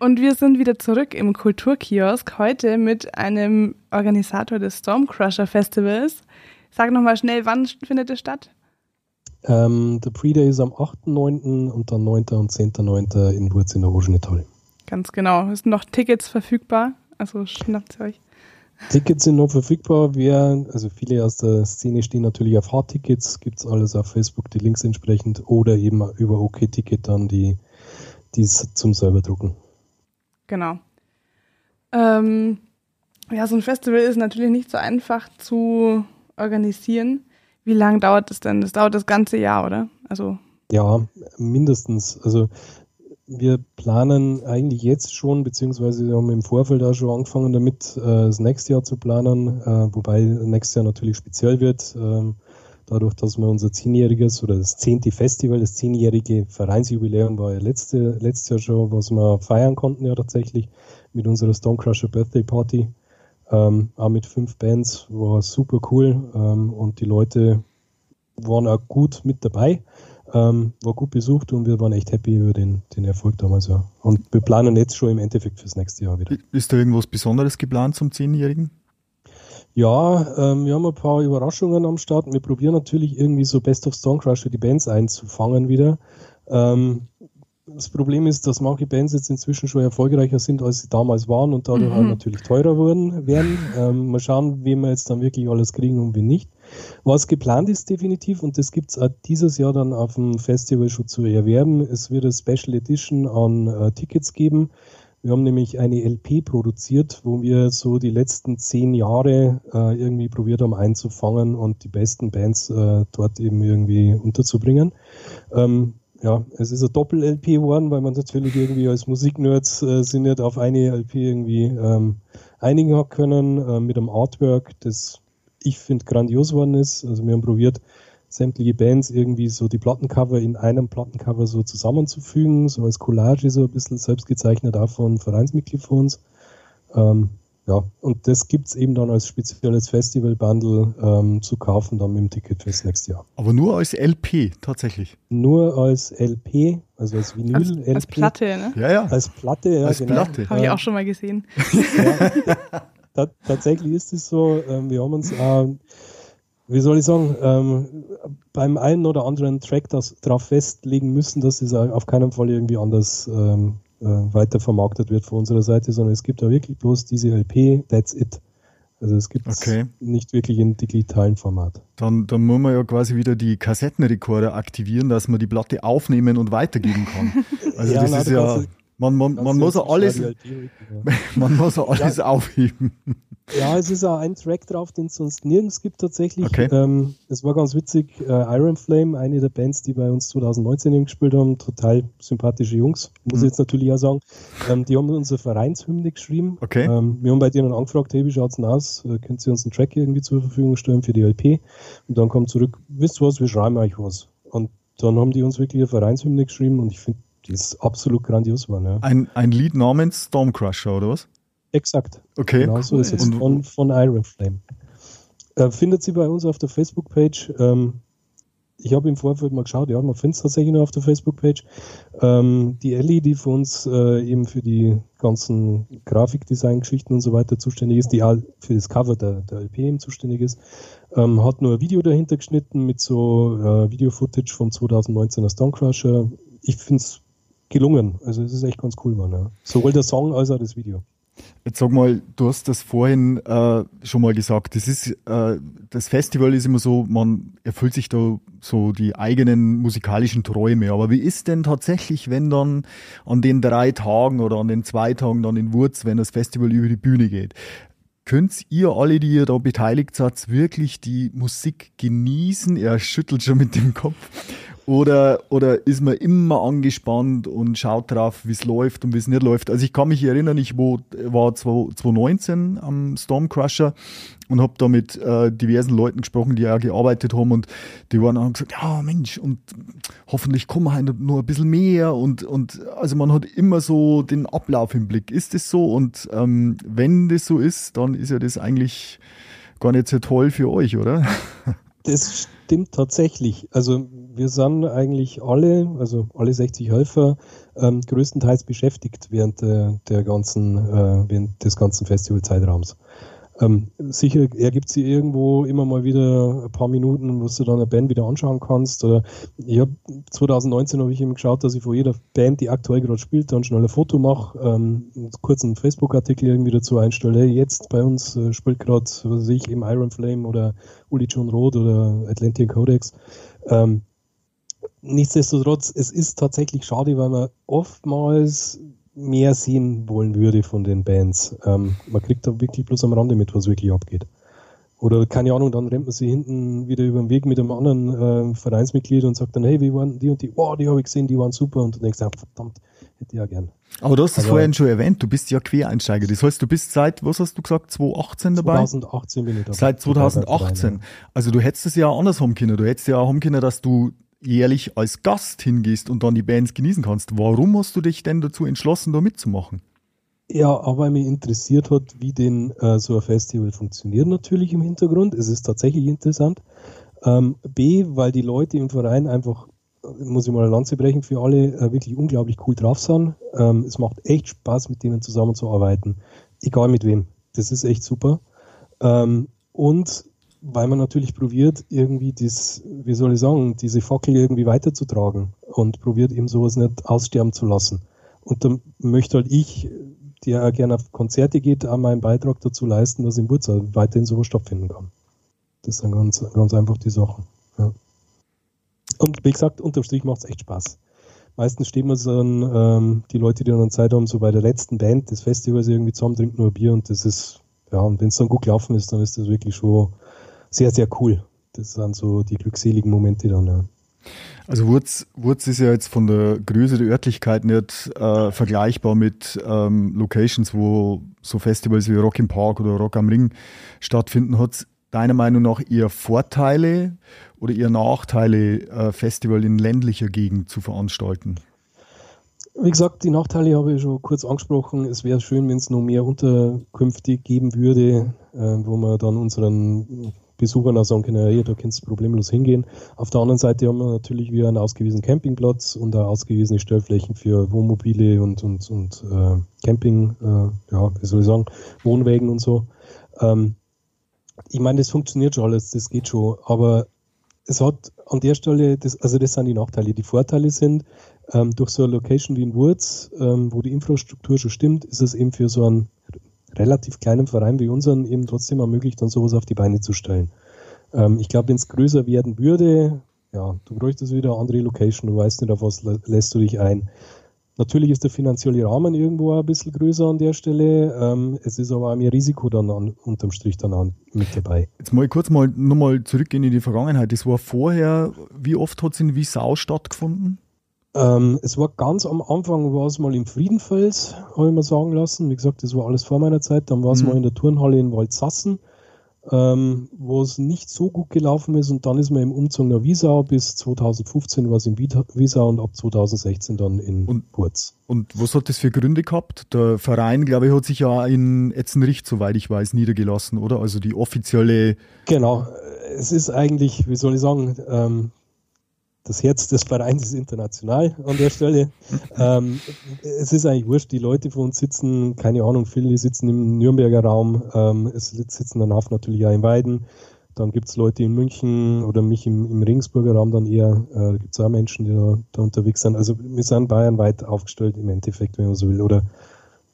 Und wir sind wieder zurück im Kulturkiosk, heute mit einem Organisator des Stormcrusher Festivals. Sag nochmal schnell, wann findet es statt? Ähm, der Pre-Day ist am 8.9. und dann 9. und 10.9. in Wurz in der Rogenethal. Ganz genau. Es sind noch Tickets verfügbar, also schnappt sie euch. Tickets sind noch verfügbar. Wir, also viele aus der Szene stehen natürlich auf Hardtickets, gibt es alles auf Facebook, die Links entsprechend, oder eben über OK-Ticket dann die, die zum selber drucken. Genau. Ähm, ja, so ein Festival ist natürlich nicht so einfach zu organisieren. Wie lange dauert das denn? Das dauert das ganze Jahr, oder? Also ja, mindestens. Also wir planen eigentlich jetzt schon, beziehungsweise wir haben im Vorfeld auch schon angefangen damit, äh, das nächste Jahr zu planen, äh, wobei nächstes Jahr natürlich speziell wird. Ähm, dadurch, dass wir unser zehnjähriges oder das zehnte Festival, das zehnjährige Vereinsjubiläum war ja letzte, letztes Jahr schon, was wir feiern konnten ja tatsächlich mit unserer Stonecrusher Birthday Party. Ähm, auch mit fünf Bands, war super cool ähm, und die Leute waren auch gut mit dabei, ähm, war gut besucht und wir waren echt happy über den, den Erfolg damals, ja. Und wir planen jetzt schon im Endeffekt fürs nächste Jahr wieder. Ist da irgendwas Besonderes geplant zum Zehnjährigen? Ja, ähm, wir haben ein paar Überraschungen am Start. Wir probieren natürlich irgendwie so Best of Stonecrush für die Bands einzufangen wieder. Ähm, das Problem ist, dass manche Bands jetzt inzwischen schon erfolgreicher sind, als sie damals waren und dadurch mhm. natürlich teurer wurden, werden. Ähm, mal schauen, wie wir jetzt dann wirklich alles kriegen und wie nicht. Was geplant ist definitiv, und das gibt es dieses Jahr dann auf dem Festival schon zu erwerben, es wird eine Special Edition an äh, Tickets geben Wir haben nämlich eine LP produziert, wo wir so die letzten zehn Jahre äh, irgendwie probiert haben einzufangen und die besten Bands äh, dort eben irgendwie unterzubringen. Ähm, ja, es ist ein Doppel-LP geworden, weil man natürlich irgendwie als Musiknerds äh, sind nicht auf eine LP irgendwie ähm, einigen hat können äh, mit einem Artwork, das ich finde grandios worden ist. Also wir haben probiert, sämtliche Bands irgendwie so die Plattencover in einem Plattencover so zusammenzufügen, so als Collage so ein bisschen selbst gezeichnet auch von Vereinsmitglied von uns. Ähm, ja, und das gibt es eben dann als spezielles Festival-Bundle ähm, zu kaufen, dann mit dem Ticket fürs nächste Jahr. Aber nur als LP tatsächlich? Nur als LP, also als Vinyl. Als, LP. als Platte, ne? Ja, ja. Als Platte, ja, als genau. Platte. Habe ich auch schon mal gesehen. Ja, tatsächlich ist es so, ähm, wir haben uns, äh, wie soll ich sagen, ähm, beim einen oder anderen Track das darauf festlegen müssen, dass es auf keinen Fall irgendwie anders ähm, äh, weiter vermarktet wird von unserer Seite, sondern es gibt da wirklich bloß diese LP, that's it. Also es gibt es Okay. nicht wirklich im digitalen Format. Dann, dann muss man ja quasi wieder die Kassettenrekorder aktivieren, dass man die Platte aufnehmen und weitergeben kann. Also Ja, das na, ist ja, man, man, man muss ja alles, ja. man muss ja alles aufheben. Ja, es ist auch ein Track drauf, den es sonst nirgends gibt tatsächlich. Okay. Ähm, es war ganz witzig. Äh, Iron Flame, eine der Bands, die bei uns 2019 eben gespielt haben, total sympathische Jungs, muss Mhm. ich jetzt natürlich auch sagen. Ähm, die haben unsere Vereinshymne geschrieben. Okay. Ähm, wir haben bei denen angefragt, hey, wie schaut's denn aus? Äh, könnt ihr uns einen Track irgendwie zur Verfügung stellen für die LP? Und dann kam zurück, wisst ihr was, wir schreiben euch was. Und dann haben die uns wirklich eine Vereinshymne geschrieben und ich finde, die ist absolut grandios geworden. Ja. Ein, ein Lied namens Stormcrusher, oder was? Exakt. Okay. Genau so ist es. Und- Von, von Iron Flame. Äh, findet sie bei uns auf der Facebook-Page. Ähm, ich habe im Vorfeld mal geschaut, ja, man findet es tatsächlich noch auf der Facebook-Page. Ähm, die Ellie, die für uns äh, eben für die ganzen Grafikdesign-Geschichten und so weiter zuständig ist, die auch für das Cover der, der LP eben zuständig ist, ähm, hat nur ein Video dahinter geschnitten mit so äh, Video-Footage vom 2019er Stonecrusher. Ich finde es gelungen. Also es ist echt ganz cool geworden. Ja. Sowohl der Song als auch das Video. Jetzt sag mal, du hast das vorhin äh, schon mal gesagt. Das ist äh, das Festival ist immer so, man erfüllt sich da so die eigenen musikalischen Träume. Aber wie ist denn tatsächlich, wenn dann an den drei Tagen oder an den zwei Tagen dann in Wurz, wenn das Festival über die Bühne geht? Könnt ihr alle, die ihr da beteiligt seid, wirklich die Musik genießen? Er schüttelt schon mit dem Kopf. Oder, oder ist man immer angespannt und schaut drauf, wie es läuft und wie es nicht läuft? Also ich kann mich erinnern, ich war 2019 am Stormcrusher und habe da mit äh, diversen Leuten gesprochen, die ja gearbeitet haben und die waren haben gesagt, ja Mensch, und hoffentlich kommen halt nur ein bisschen mehr und, und also man hat immer so den Ablauf im Blick. Ist das so? Und ähm, wenn das so ist, dann ist ja das eigentlich gar nicht so toll für euch, oder? Das stimmt tatsächlich. Also wir sind eigentlich alle, also alle 60 Helfer, ähm, größtenteils beschäftigt während der, der ganzen, äh, während des ganzen Festivalzeitraums. Ähm, sicher ergibt sie irgendwo immer mal wieder ein paar Minuten, wo du dann eine Band wieder anschauen kannst. Oder ich hab, 2019 habe ich eben geschaut, dass ich vor jeder Band, die aktuell gerade spielt, dann schnell ein Foto mache, ähm, einen kurzen Facebook-Artikel irgendwie dazu einstelle. Jetzt bei uns äh, spielt gerade, was weiß ich, eben Iron Flame oder Uli John Roth oder Atlantic Codex. Ähm, nichtsdestotrotz, es ist tatsächlich schade, weil man oftmals mehr sehen wollen würde von den Bands. Ähm, man kriegt da wirklich bloß am Rande mit, was wirklich abgeht. Oder keine Ahnung, dann rennt man sie hinten wieder über den Weg mit einem anderen äh, Vereinsmitglied und sagt dann, hey, wie waren die und die? Oh, die habe ich gesehen, die waren super. Und du denkst, ja, verdammt, hätte ich ja gern. Aber du hast es Aber- vorhin schon erwähnt, du bist ja Quereinsteiger. Das heißt, du bist seit, was hast du gesagt, 2018 dabei? 2018 bin ich dabei. Seit 2018. Also du hättest es ja auch anders haben können. Du hättest ja auch können, dass du jährlich als Gast hingehst und dann die Bands genießen kannst. Warum hast du dich denn dazu entschlossen, da mitzumachen? Ja, aber mich interessiert hat, wie denn äh, so ein Festival funktioniert natürlich im Hintergrund. Es ist tatsächlich interessant. Ähm, B, weil die Leute im Verein einfach, äh, muss ich mal eine Lanze brechen, für alle äh, wirklich unglaublich cool drauf sind. Ähm, es macht echt Spaß, mit denen zusammenzuarbeiten. Egal mit wem. Das ist echt super. Ähm, und weil man natürlich probiert, irgendwie das, wie soll ich sagen, diese Fackel irgendwie weiterzutragen und probiert eben sowas nicht aussterben zu lassen. Und dann möchte halt ich, der auch gerne auf Konzerte geht, auch meinen Beitrag dazu leisten, dass im Wurzel weiterhin sowas stattfinden kann. Das sind ganz, ganz einfach die Sachen. Ja. Und wie gesagt, unterm Strich macht es echt Spaß. meistens stehen wir dann, ähm, die Leute, die dann Zeit haben, so bei der letzten Band des Festivals irgendwie zusammen, trinken nur Bier und das ist, ja, und wenn es dann gut gelaufen ist, dann ist das wirklich schon sehr, sehr cool. Das sind so die glückseligen Momente dann, ja. Also Wurz, Wurz ist ja jetzt von der Größe der Örtlichkeit nicht äh, vergleichbar mit ähm, Locations, wo so Festivals wie Rock im Park oder Rock am Ring stattfinden. Hat es deiner Meinung nach eher Vorteile oder eher Nachteile, äh, Festival in ländlicher Gegend zu veranstalten? Wie gesagt, die Nachteile habe ich schon kurz angesprochen. Es wäre schön, wenn es noch mehr Unterkünfte geben würde, äh, wo man dann unseren Besuchern können, ja, da kannst du problemlos hingehen. Auf der anderen Seite haben wir natürlich wieder einen ausgewiesenen Campingplatz und auch ausgewiesene Stellflächen für Wohnmobile und, und, und äh, Camping, äh, ja, wie soll ich sagen, Wohnwägen und so. Ähm, ich meine, das funktioniert schon alles, das geht schon, aber es hat an der Stelle, das, also das sind die Nachteile. Die Vorteile sind, ähm, durch so eine Location wie in Wurz, ähm, wo die Infrastruktur schon stimmt, ist es eben für so einen relativ kleinen Verein wie unseren eben trotzdem ermöglicht, dann sowas auf die Beine zu stellen. Ähm, ich glaube, wenn es größer werden würde, ja, du bräuchtest wieder eine andere Location, du weißt nicht, auf was lässt du dich ein. Natürlich ist der finanzielle Rahmen irgendwo ein bisschen größer an der Stelle. Ähm, es ist aber auch mehr Risiko dann an, unterm Strich dann an, mit dabei. Jetzt mal kurz mal nochmal zurückgehen in die Vergangenheit. Das war vorher, wie oft hat es in Wiesau stattgefunden? Ähm, es war ganz am Anfang, war es mal im Friedenfels, habe ich mal sagen lassen. Wie gesagt, das war alles vor meiner Zeit. Dann war es mhm. mal in der Turnhalle in Waldsassen ähm, wo es nicht so gut gelaufen ist und dann ist man im Umzug nach Wiesau bis 2015 war es in Wiesau und ab 2016 dann in und, Purz. Und was hat das für Gründe gehabt? Der Verein, glaube ich, hat sich ja in Etzenricht, soweit ich weiß, niedergelassen, oder? Also die offizielle. Genau. Es ist eigentlich, wie soll ich sagen, ähm, das Herz des Vereins ist international an der Stelle. ähm, es ist eigentlich wurscht, die Leute von uns sitzen, keine Ahnung, viele sitzen im Nürnberger Raum, ähm, es sitzen danach natürlich auch in Weiden. Dann gibt es Leute in München oder mich im, im Regensburger Raum dann eher, äh, da gibt es auch Menschen, die da, da, unterwegs sind. Also wir sind bayernweit aufgestellt im Endeffekt, wenn man so will, oder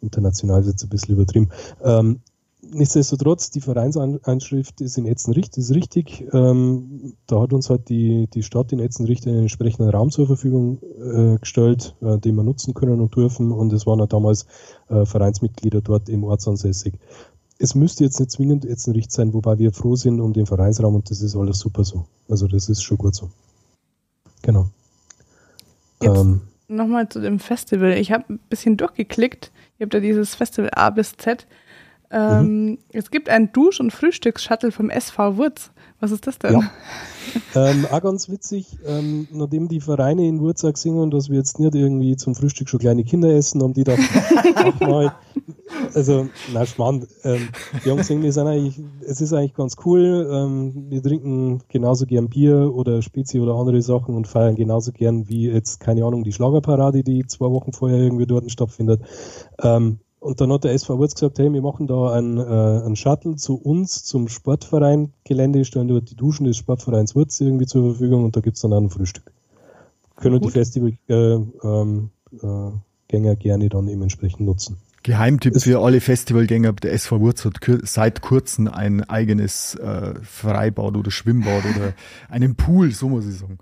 international ist jetzt ein bisschen übertrieben. Ähm, nichtsdestotrotz, die Vereinseinschrift ist in Etzenricht, ist richtig. Ähm, da hat uns halt die, die Stadt in Etzenricht einen entsprechenden Raum zur Verfügung äh, gestellt, äh, den wir nutzen können und dürfen. Und es waren ja damals äh, Vereinsmitglieder dort im Ortsansässig. Es müsste jetzt nicht zwingend Etzenricht sein, wobei wir froh sind um den Vereinsraum und das ist alles super so. Also das ist schon gut so. Genau. Ähm, Nochmal zu dem Festival. Ich habe ein bisschen durchgeklickt. Ihr habt ja dieses Festival A bis Z. Ähm, mhm. Es gibt einen Dusch- und Frühstücks-Shuttle vom SV Wurz. Was ist das denn? Ja. ähm, auch ganz witzig, ähm, nachdem die Vereine in Wurz auch gesehen dass wir jetzt nicht irgendwie zum Frühstück schon kleine Kinder essen, haben die da auch mal, also, na, spannend. Ähm, die haben gesehen, wir sind eigentlich, es ist eigentlich ganz cool. Ähm, wir trinken genauso gern Bier oder Spezi oder andere Sachen und feiern genauso gern wie jetzt, keine Ahnung, die Schlagerparade, die zwei Wochen vorher irgendwie dort stattfindet. Ähm, und dann hat der SV Wurz gesagt, hey, wir machen da einen, äh, einen Shuttle zu uns, zum Sportverein Gelände, stellen dort die Duschen des Sportvereins Wurz irgendwie zur Verfügung und da gibt es dann auch ein Frühstück. Können die Festivalgänger äh, ähm, äh, gerne dann eben entsprechend nutzen. Geheimtipp für alle Festivalgänger, der SV Wurz hat seit kurzem ein eigenes äh, Freibad oder Schwimmbad oder einen Pool, so muss ich sagen.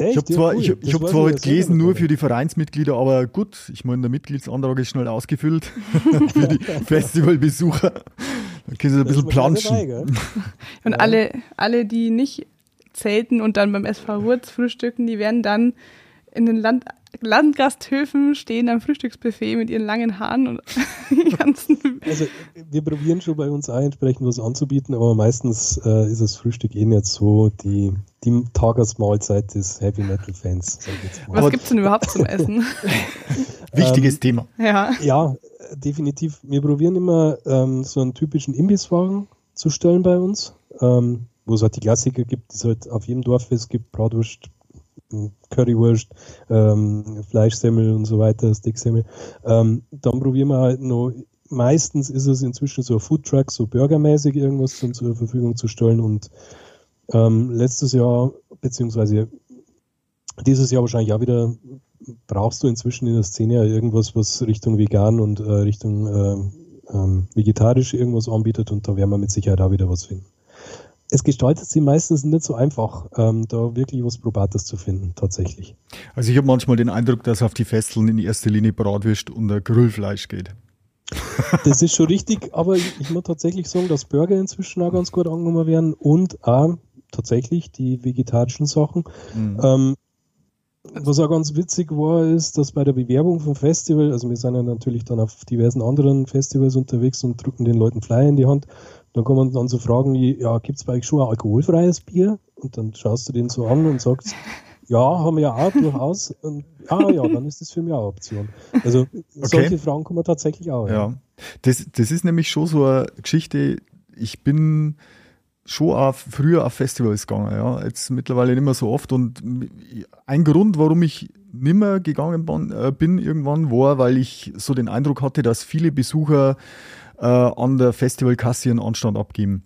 Echt? Ich habe zwar, cool. ich, ich hab zwar heute gelesen, nur für die Vereinsmitglieder, aber gut, ich meine, der Mitgliedsantrag ist schnell ausgefüllt für die Festivalbesucher. Dann können sie ein bisschen planschen. Dabei, und ja. alle, alle, die nicht zelten und dann beim SV Wurz frühstücken, die werden dann in den Land Landgasthöfen stehen am Frühstücksbuffet mit ihren langen Haaren und ganzen. Also wir probieren schon bei uns auch entsprechend was anzubieten, aber meistens äh, ist das Frühstück eh nicht so die, die Tagesmahlzeit des Heavy Metal Fans. Was gibt es denn überhaupt zum Essen? Wichtiges ähm, Thema. Ja. ja, definitiv. Wir probieren immer ähm, so einen typischen Imbisswagen zu stellen bei uns, ähm, wo es halt die Klassiker gibt, die es halt auf jedem Dorf ist, gibt Bratwurst, Currywurst, ähm, Fleischsemmel und so weiter, Sticksemmel. Ähm, dann probieren wir halt noch, meistens ist es inzwischen so ein Foodtruck, so burgermäßig irgendwas zum, zur Verfügung zu stellen und ähm, letztes Jahr, beziehungsweise dieses Jahr wahrscheinlich auch wieder, brauchst du inzwischen in der Szene ja irgendwas, was Richtung vegan und äh, Richtung äh, ähm, vegetarisch irgendwas anbietet und da werden wir mit Sicherheit auch wieder was finden es gestaltet sich meistens nicht so einfach, ähm, da wirklich was Probates zu finden, tatsächlich. Also ich habe manchmal den Eindruck, dass auf die Festeln in erster Linie Bratwürst und Grillfleisch geht. Das ist schon richtig, aber ich, ich, muss tatsächlich sagen, dass Burger inzwischen auch ganz gut angenommen werden und auch tatsächlich die vegetarischen Sachen. Mhm. Ähm, was auch ganz witzig war, ist, dass bei der Bewerbung vom Festival, also wir sind ja natürlich dann auf diversen anderen Festivals unterwegs und drücken den Leuten Flyer in die Hand. Dann kommen dann so Fragen wie, ja, gibt es bei euch schon ein alkoholfreies Bier? Und dann schaust du den so an und sagst, ja, haben wir ja auch durchaus. Und, ah ja, dann ist das für mich auch eine Option. Also okay. solche Fragen kommen tatsächlich auch. Ja, ja. Das, das ist nämlich schon so eine Geschichte. Ich bin schon auch früher auf Festivals gegangen, ja. Jetzt mittlerweile nicht mehr so oft. Und ein Grund, warum ich nimmer gegangen äh, bin irgendwann, war, weil ich so den Eindruck hatte, dass viele Besucher äh, an der Festivalkasse ihren Anstand abgeben.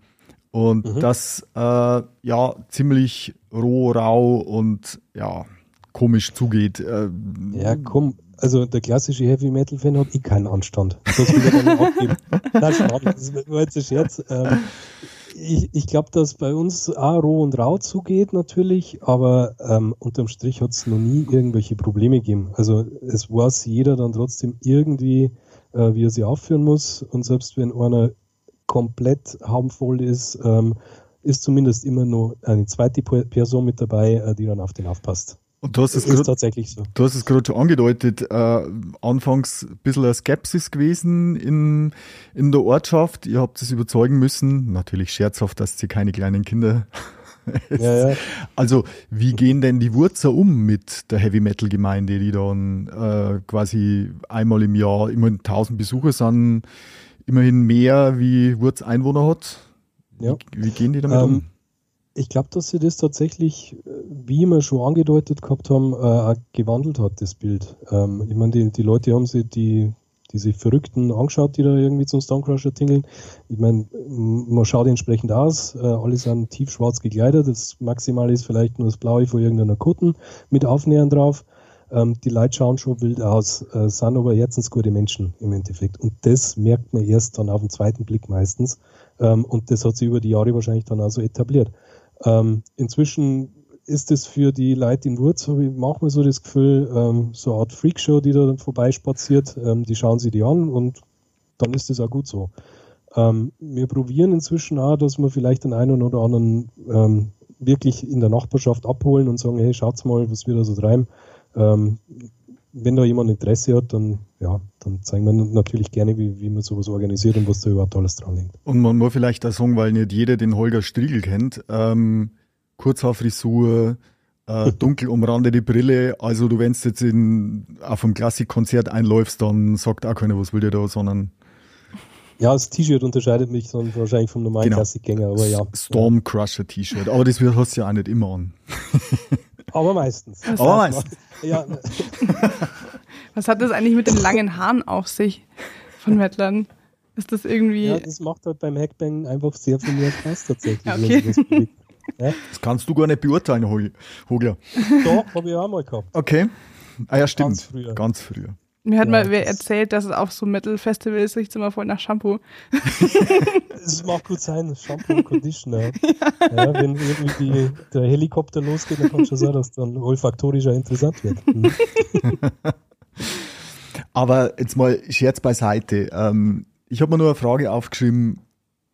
Und mhm. das äh, ja ziemlich roh, rau und ja, komisch zugeht. Äh, ja, komm, also der klassische Heavy Metal Fan hat eh keinen Anstand. Das will ich dann abgeben. Nein, schade, das war jetzt ein Scherz. Ähm, ich, ich glaube, dass bei uns auch roh und rau zugeht natürlich, aber ähm, unterm Strich hat es noch nie irgendwelche Probleme gegeben. Also es weiß jeder dann trotzdem irgendwie, äh, wie er sie aufführen muss. Und selbst wenn einer komplett harmvoll ist, ähm, ist zumindest immer nur eine zweite Person mit dabei, äh, die dann auf den aufpasst. Und du hast es grad, tatsächlich so. Du hast es gerade schon angedeutet, äh, anfangs ein bisschen eine Skepsis gewesen in, in der Ortschaft. Ihr habt es überzeugen müssen, natürlich scherzhaft, dass sie keine kleinen Kinder ja, ja. Also, wie gehen denn die Wurzer um mit der Heavy Metal Gemeinde, die dann äh, quasi einmal im Jahr immer 1000 Besucher sind, immerhin mehr wie Wurz Einwohner hat? Ja. Wie, wie gehen die damit ähm, um? Ich glaube, dass sie das tatsächlich, äh, wie wir schon angedeutet gehabt haben, äh, gewandelt hat, das Bild. Ähm, ich meine, die, die Leute haben sich die, diese Verrückten angeschaut, die da irgendwie zum Stonecrusher tingeln. Ich meine, man schaut entsprechend aus, äh, alle sind tiefschwarz gekleidet, das Maximale ist vielleicht nur das Blaue von irgendeiner Kutten mit Aufnähern drauf. Ähm, die Leute schauen schon wild aus, äh, sind aber herzensgute Menschen im Endeffekt. Und das merkt man erst dann auf den zweiten Blick meistens. Ähm, und das hat sich über die Jahre wahrscheinlich dann auch so etabliert. Ähm, inzwischen ist es für die Leute in Wurz, habe ich manchmal so das Gefühl, ähm, so eine Art Freakshow, die da dann vorbeispaziert, ähm, die schauen sie die an und dann ist das auch gut so. Ähm, wir probieren inzwischen auch, dass wir vielleicht den einen oder anderen ähm, wirklich in der Nachbarschaft abholen und sagen, hey, schaut's mal, was wir da so treiben. Ähm, wenn da jemand Interesse hat, dann, ja, dann zeigen wir natürlich gerne, wie, wie man sowas organisiert und was da überhaupt alles dran liegt. Und man muss vielleicht auch sagen, weil nicht jeder den Holger Striegel kennt, ähm, Kurzhaarfrisur, äh, dunkel umrandete Brille, also du, wenn du jetzt in, auf einem Klassikkonzert einläufst, dann sagt auch keiner, was will der da, sondern ja, das T-Shirt unterscheidet mich dann wahrscheinlich vom normalen genau. Klassikgänger, aber ja. Stormcrusher T-Shirt, aber das hast du ja auch nicht immer an. aber meistens. aber meistens. Ja. Was hat das eigentlich mit den langen Haaren auf sich von Mettlern? Ist das irgendwie. Ja, das macht halt beim Hackbang einfach sehr viel mehr Spaß tatsächlich. Okay. Das, ja? das, kannst du gar nicht beurteilen, Hogler. Doch, habe ich auch mal gehabt. Okay. Ah ja, stimmt. Ganz früher. Ganz früher. Mir hat ja, mal wer erzählt, dass es auf so Metal-Festivals riecht immer voll nach Shampoo. Es mag gut sein, Shampoo und Conditioner. Ja. ja. wenn irgendwie die, der Helikopter losgeht, dann kann es schon sein, dass dann olfaktorisch interessant wird. Mhm. Aber jetzt mal Scherz beiseite. Ähm, ich habe mir nur eine Frage aufgeschrieben.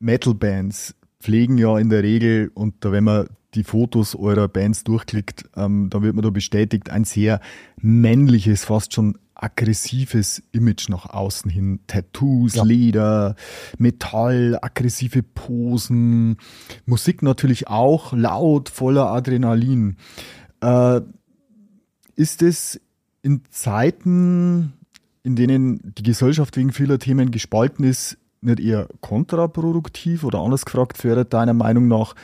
Metal-Bands pflegen ja in der Regel, und da wenn man die Fotos eurer Bands durchklickt, ähm, da wird man da bestätigt, ein sehr männliches, fast schon aggressives Image nach außen hin. Tattoos, ja. Leder, Metall, aggressive Posen, Musik natürlich auch, laut, voller Adrenalin. Äh, ist es in Zeiten, in denen die Gesellschaft wegen vieler Themen gespalten ist, nicht eher kontraproduktiv oder anders gefragt, fördert deiner Meinung nach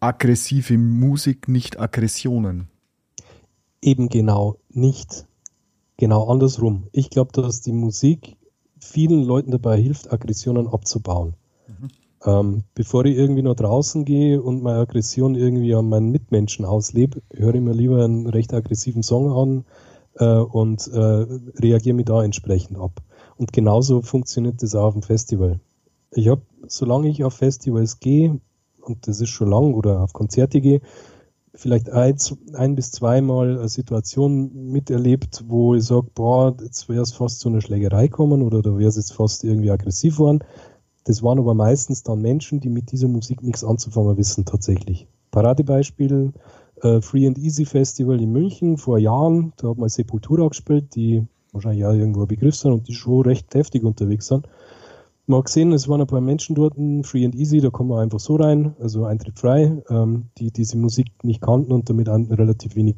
aggressive Musik nicht Aggressionen? Eben genau nicht. Genau andersrum. Ich glaube, dass die Musik vielen Leuten dabei hilft, Aggressionen abzubauen. Mhm. Ähm, bevor ich irgendwie nach draußen gehe und meine Aggression irgendwie an meinen Mitmenschen auslebe, höre ich mir lieber einen recht aggressiven Song an äh, und äh, reagiere mich da entsprechend ab. Und genauso funktioniert das auch auf dem Festival. Ich habe, solange ich auf Festivals gehe, und das ist schon lang, oder auf Konzerte gehe, vielleicht ein, ein bis zweimal eine Situation miterlebt, wo ich sage, boah, jetzt wäre es fast zu einer Schlägerei kommen oder da wäre es jetzt fast irgendwie aggressiv worden. Das waren aber meistens dann Menschen, die mit dieser Musik nichts anzufangen wissen tatsächlich. Paradebeispiel, äh, Free and Easy Festival in München vor Jahren, da hat man Sepultura gespielt, die wahrscheinlich ja irgendwo ein Begriff sind und die schon recht heftig unterwegs sind. Man hat gesehen, es waren ein paar Menschen dort, Free and Easy, da kommen wir einfach so rein, also Eintritt frei, ähm, die diese Musik nicht kannten und damit relativ wenig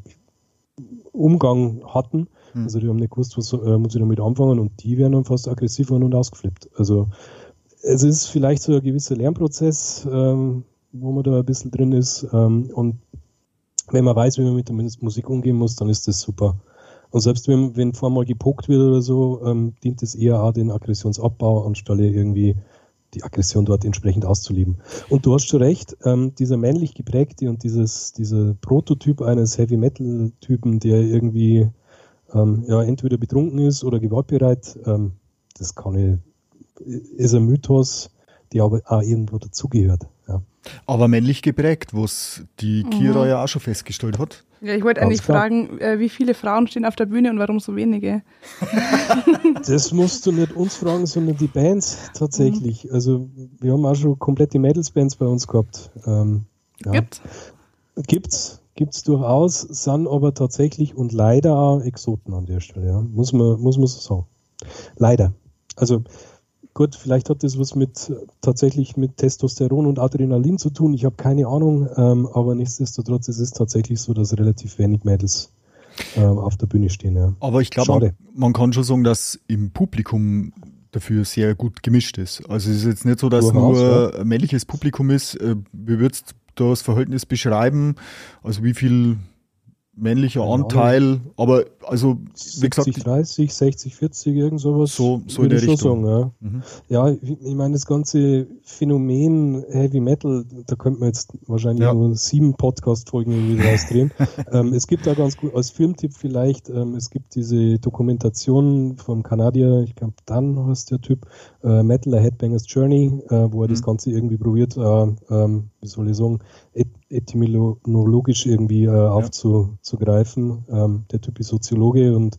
Umgang hatten. Mhm. Also die haben nicht gewusst, was äh, muss ich damit anfangen und die werden dann fast aggressiv und ausgeflippt. Also es ist vielleicht so ein gewisser Lernprozess, ähm, wo man da ein bisschen drin ist. Ähm, und wenn man weiß, wie man mit der Musik umgehen muss, dann ist das super. Und selbst wenn, wenn vormal gepuckt wird oder so, ähm, dient es eher auch den Aggressionsabbau, anstelle irgendwie die Aggression dort entsprechend auszuleben. Und du hast schon recht, ähm, dieser männlich geprägte und dieses, dieser Prototyp eines Heavy Metal Typen, der irgendwie ähm, ja, entweder betrunken ist oder gewaltbereit, ähm, das kann ich, ist ein Mythos, der aber auch irgendwo dazugehört. Ja. Aber männlich geprägt, was die Kira mhm. ja auch schon festgestellt hat. Ja, ich wollte eigentlich fragen, äh, wie viele Frauen stehen auf der Bühne und warum so wenige? das musst du nicht uns fragen, sondern die Bands tatsächlich. Mhm. Also wir haben auch schon komplette Mädelsbands bei uns gehabt. Ähm, ja. Gibt's? Gibt's, gibt's durchaus, sind aber tatsächlich und leider auch Exoten an der Stelle, ja. Muss man, muss man so sagen. Leider. Also Gut, vielleicht hat das was mit tatsächlich mit Testosteron und Adrenalin zu tun. Ich habe keine Ahnung, ähm, aber nichtsdestotrotz ist es tatsächlich so, dass relativ wenig Mädels ähm, auf der Bühne stehen. Ja. Aber ich glaube, man, kann schon sagen, dass im Publikum dafür sehr gut gemischt ist. Also es ist jetzt nicht so, dass Durchaus, nur ja. männliches Publikum ist. Äh, wie würdest du das Verhältnis beschreiben? Also wie viel männlicher Anteil, aber also wie gesagt 60, 30, 60, 40, irgend sowas. So, so in der Richtung. Sagen, ja. Mhm. ja, ich meine, das ganze Phänomen Heavy Metal, da könnte man jetzt wahrscheinlich ja. nur sieben Podcast-Folgen irgendwie rausdrehen. ähm, es gibt da ganz gut, als Filmtipp vielleicht, ähm, es gibt diese Dokumentation vom Kanadier, ich glaube, Dan heißt der Typ, äh, Metal A Headbanger's Journey, äh, wo er mhm. das Ganze irgendwie probiert, äh, ähm, wie soll ich sagen, et etymologisch irgendwie äh, aufzugreifen. Ähm, der Typ ist Soziologe und,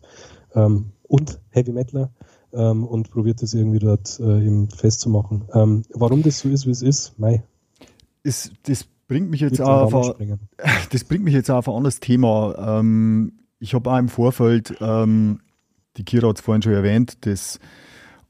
ähm, und Heavy Metaler ähm, und probiert das irgendwie dort äh, festzumachen. Ähm, warum das so ist, wie es ist, mei. Ist, das bringt mich jetzt auf, ein, das bringt mich jetzt auf ein anderes Thema. Ähm, ich habe auch im Vorfeld, ähm, die Kira hat es vorhin schon erwähnt, das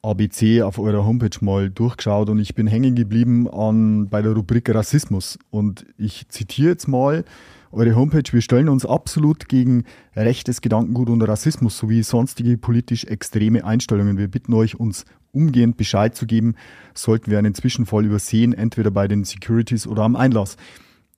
ABC auf eurer Homepage mal durchgeschaut und ich bin hängen geblieben an, bei der Rubrik Rassismus. Und ich zitiere jetzt mal eure Homepage. Wir stellen uns absolut gegen rechtes Gedankengut und Rassismus sowie sonstige politisch extreme Einstellungen. Wir bitten euch, uns umgehend Bescheid zu geben, sollten wir einen Zwischenfall übersehen, entweder bei den Securities oder am Einlass.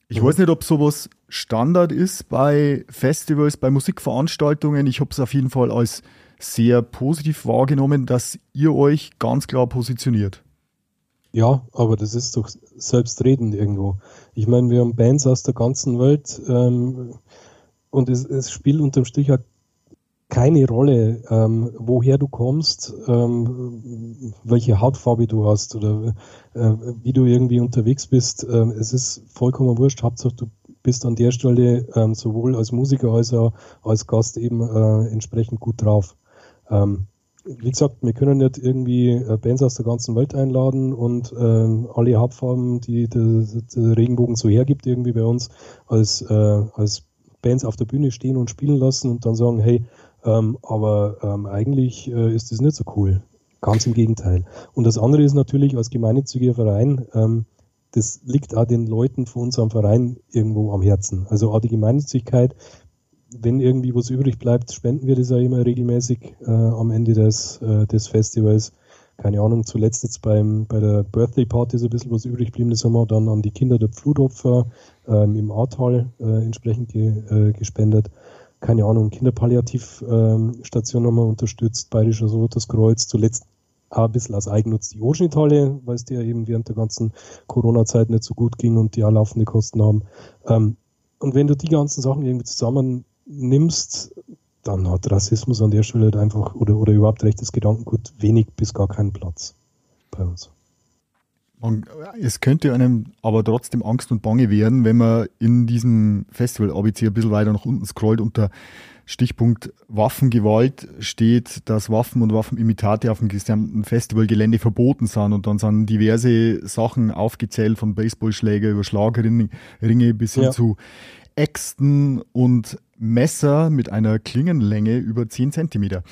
Ich weiß nicht, ob sowas Standard ist bei Festivals, bei Musikveranstaltungen. Ich habe es auf jeden Fall als sehr positiv wahrgenommen, dass ihr euch ganz klar positioniert. Ja, aber das ist doch selbstredend irgendwo. Ich meine, wir haben Bands aus der ganzen Welt ähm, und es, es, spielt unterm Strich auch keine Rolle, ähm, woher du kommst, ähm, welche Hautfarbe du hast oder äh, wie du irgendwie unterwegs bist. Ähm, es ist vollkommen wurscht. Hauptsache, du bist an der Stelle ähm, sowohl als Musiker als auch als Gast eben äh, entsprechend gut drauf. Ähm, wie gesagt, wir können nicht irgendwie äh, Bands aus der ganzen Welt einladen und ähm, alle Hauptfarben, die der, der, Regenbogen so hergibt, irgendwie bei uns als, äh, als Bands auf der Bühne stehen und spielen lassen und dann sagen, hey, ähm, aber ähm, eigentlich äh, ist das nicht so cool. Ganz im Gegenteil. Und das andere ist natürlich als gemeinnütziger Verein, ähm, das liegt auch den Leuten von unserem Verein irgendwo am Herzen. Also auch die Gemeinnützigkeit, wenn irgendwie was übrig bleibt, spenden wir das ja immer regelmäßig äh, am Ende des, äh, des Festivals. Keine Ahnung, zuletzt jetzt beim, bei der Birthday Party ist ein bisschen was übrig geblieben. Das haben wir dann an die Kinder der Flutopfer ähm, im Ahrtal äh, entsprechend ge, äh, gespendet. Keine Ahnung, Kinderpalliativstation ähm, haben wir unterstützt, Bayerischer Rotes Kreuz, zuletzt auch ein bisschen aus Eigennutz die Oschnithalle, weil es dir eben während der ganzen Corona-Zeit nicht so gut ging und die auch laufende Kosten haben. Ähm, und wenn du die ganzen Sachen irgendwie zusammen nimmst, dann hat Rassismus an der Stelle halt einfach oder, oder überhaupt rechtes Gedankengut wenig bis gar keinen Platz bei uns. Man, es könnte einem aber trotzdem Angst und Bange werden, wenn man in diesem Festival ABC ein bisschen weiter nach unten scrollt unter Stichpunkt Waffengewalt steht, dass Waffen und Waffenimitate auf dem gesamten Festivalgelände verboten sind und dann sind diverse Sachen aufgezählt von Baseballschläger über Schlagringe bis hin ja. zu Äxten und Messer mit einer Klingenlänge über 10 Zentimeter.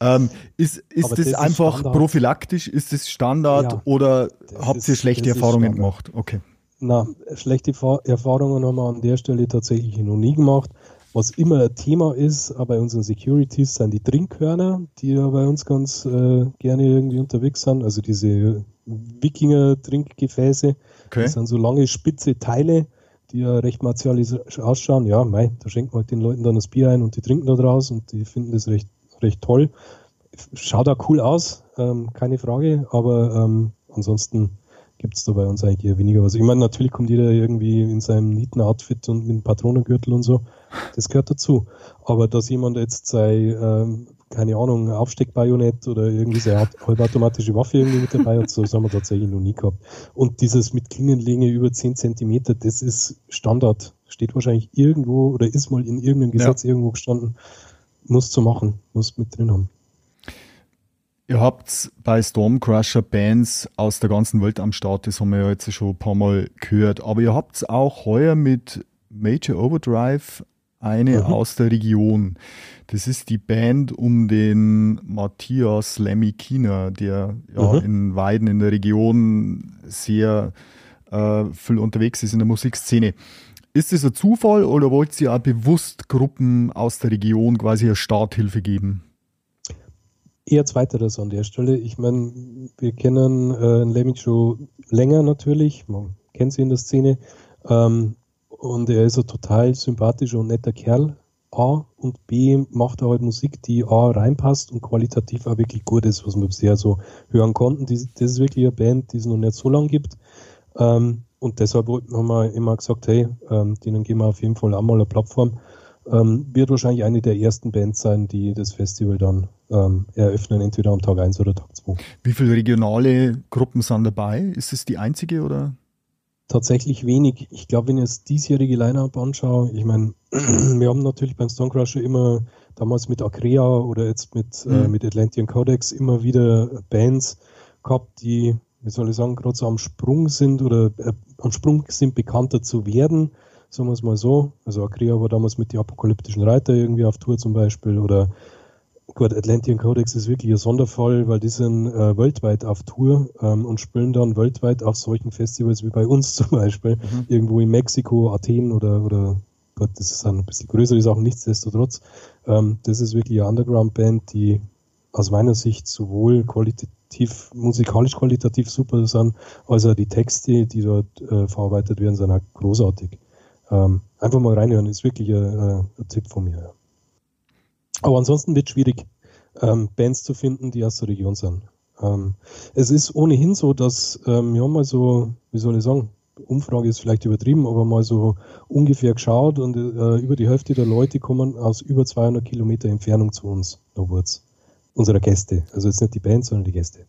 Ähm, ist ist das, das, einfach ist prophylaktisch? Ist das Standard ja, oder habt ist, ihr schlechte Erfahrungen gemacht? Okay. Na, schlechte Erfahrungen haben wir an der Stelle tatsächlich noch nie gemacht. Was immer ein Thema ist bei unseren Securities sind die Trinkhörner, die ja bei uns ganz äh, gerne irgendwie unterwegs sind. Also diese Wikinger-Trinkgefäße. Okay. Das sind so lange spitze Teile, die ja recht martialisch ausschauen. Ja, mei, da schenkt man halt den Leuten dann das Bier ein und die trinken da draus und die finden das recht, recht toll. Schaut auch cool aus, ähm, keine Frage, aber ähm, ansonsten gibt es da bei uns eigentlich eher weniger was. Ich meine, natürlich kommt jeder irgendwie in seinem Nieten-Outfit und mit einem Patronengürtel und so. Das gehört dazu. Aber dass jemand jetzt sei, ähm, keine Ahnung, Aufsteckbajonett oder irgendwie seine halbautomatische Waffe irgendwie mit dabei hat, so das haben wir tatsächlich noch nie gehabt. Und dieses mit Klingenlänge über 10 Zentimeter, das ist Standard. Steht wahrscheinlich irgendwo oder ist mal in irgendeinem Gesetz ja. irgendwo gestanden. Muss zu machen, muss mit drin haben. Ihr habt bei Stormcrusher Bands aus der ganzen Welt am Start, das haben wir ja jetzt schon ein paar Mal gehört. Aber ihr habt auch heuer mit Major Overdrive eine mhm. aus der Region. Das ist die Band um den Matthias Lemmy-Kiener, der ja mhm. in Weiden in der Region sehr äh, viel unterwegs ist in der Musikszene. Ist das ein Zufall oder wollt ihr auch bewusst Gruppen aus der Region quasi eine Starthilfe geben? Eher zweiteres an der Stelle. Ich meine, wir kennen äh, Lemmy schon länger natürlich, man kennt sie in der Szene. Ähm, und er ist ein total sympathischer und netter Kerl. A und B macht er halt Musik, die A reinpasst und qualitativ auch wirklich gut ist, was wir bisher so hören konnten. das ist wirklich eine Band, die es noch nicht so lange gibt. Ähm, und deshalb haben wir immer gesagt, hey, ähm, denen geben wir auf jeden Fall auch mal eine Plattform. Ähm, wird wahrscheinlich eine der ersten Bands sein, die das Festival dann eröffnen, entweder am Tag 1 oder Tag 2. Wie viele regionale Gruppen sind dabei? Ist es die einzige oder? Tatsächlich wenig. Ich glaube, wenn ich das diesjährige Line-Up anschaue, ich meine, wir haben natürlich beim Stonecrusher immer damals mit Acrea oder jetzt mit, äh, mhm. äh, mit Atlantean Codex immer wieder Bands gehabt, die, wie soll ich sagen, gerade so am Sprung sind oder äh, am Sprung sind, bekannter zu werden. Sagen wir es mal so. Also Acrea war damals mit die apokalyptischen Reiter irgendwie auf Tour zum Beispiel oder Gut, Atlantean Codex ist wirklich ein Sonderfall, weil die sind äh, weltweit auf Tour ähm, und spielen dann weltweit auf solchen Festivals wie bei uns zum Beispiel, mhm. irgendwo in Mexiko, Athen oder, oder Gott, das ist ein bisschen größere Sachen, nichtsdestotrotz. Ähm, das ist wirklich eine Underground-Band, die aus meiner Sicht sowohl qualitativ, musikalisch qualitativ super sind, als auch die Texte, die dort äh, verarbeitet werden, sind auch großartig. Ähm, einfach mal reinhören, ist wirklich ein, ein Tipp von mir. Ja. Aber ansonsten wird es schwierig, ähm, Bands zu finden, die aus der Region sind. Ähm, es ist ohnehin so, dass ähm, wir haben mal so, wie soll ich sagen, Umfrage ist vielleicht übertrieben, aber mal so ungefähr geschaut und äh, über die Hälfte der Leute kommen aus über 200 Kilometer Entfernung zu uns, Wurz, unserer Gäste. Also jetzt nicht die Band, sondern die Gäste.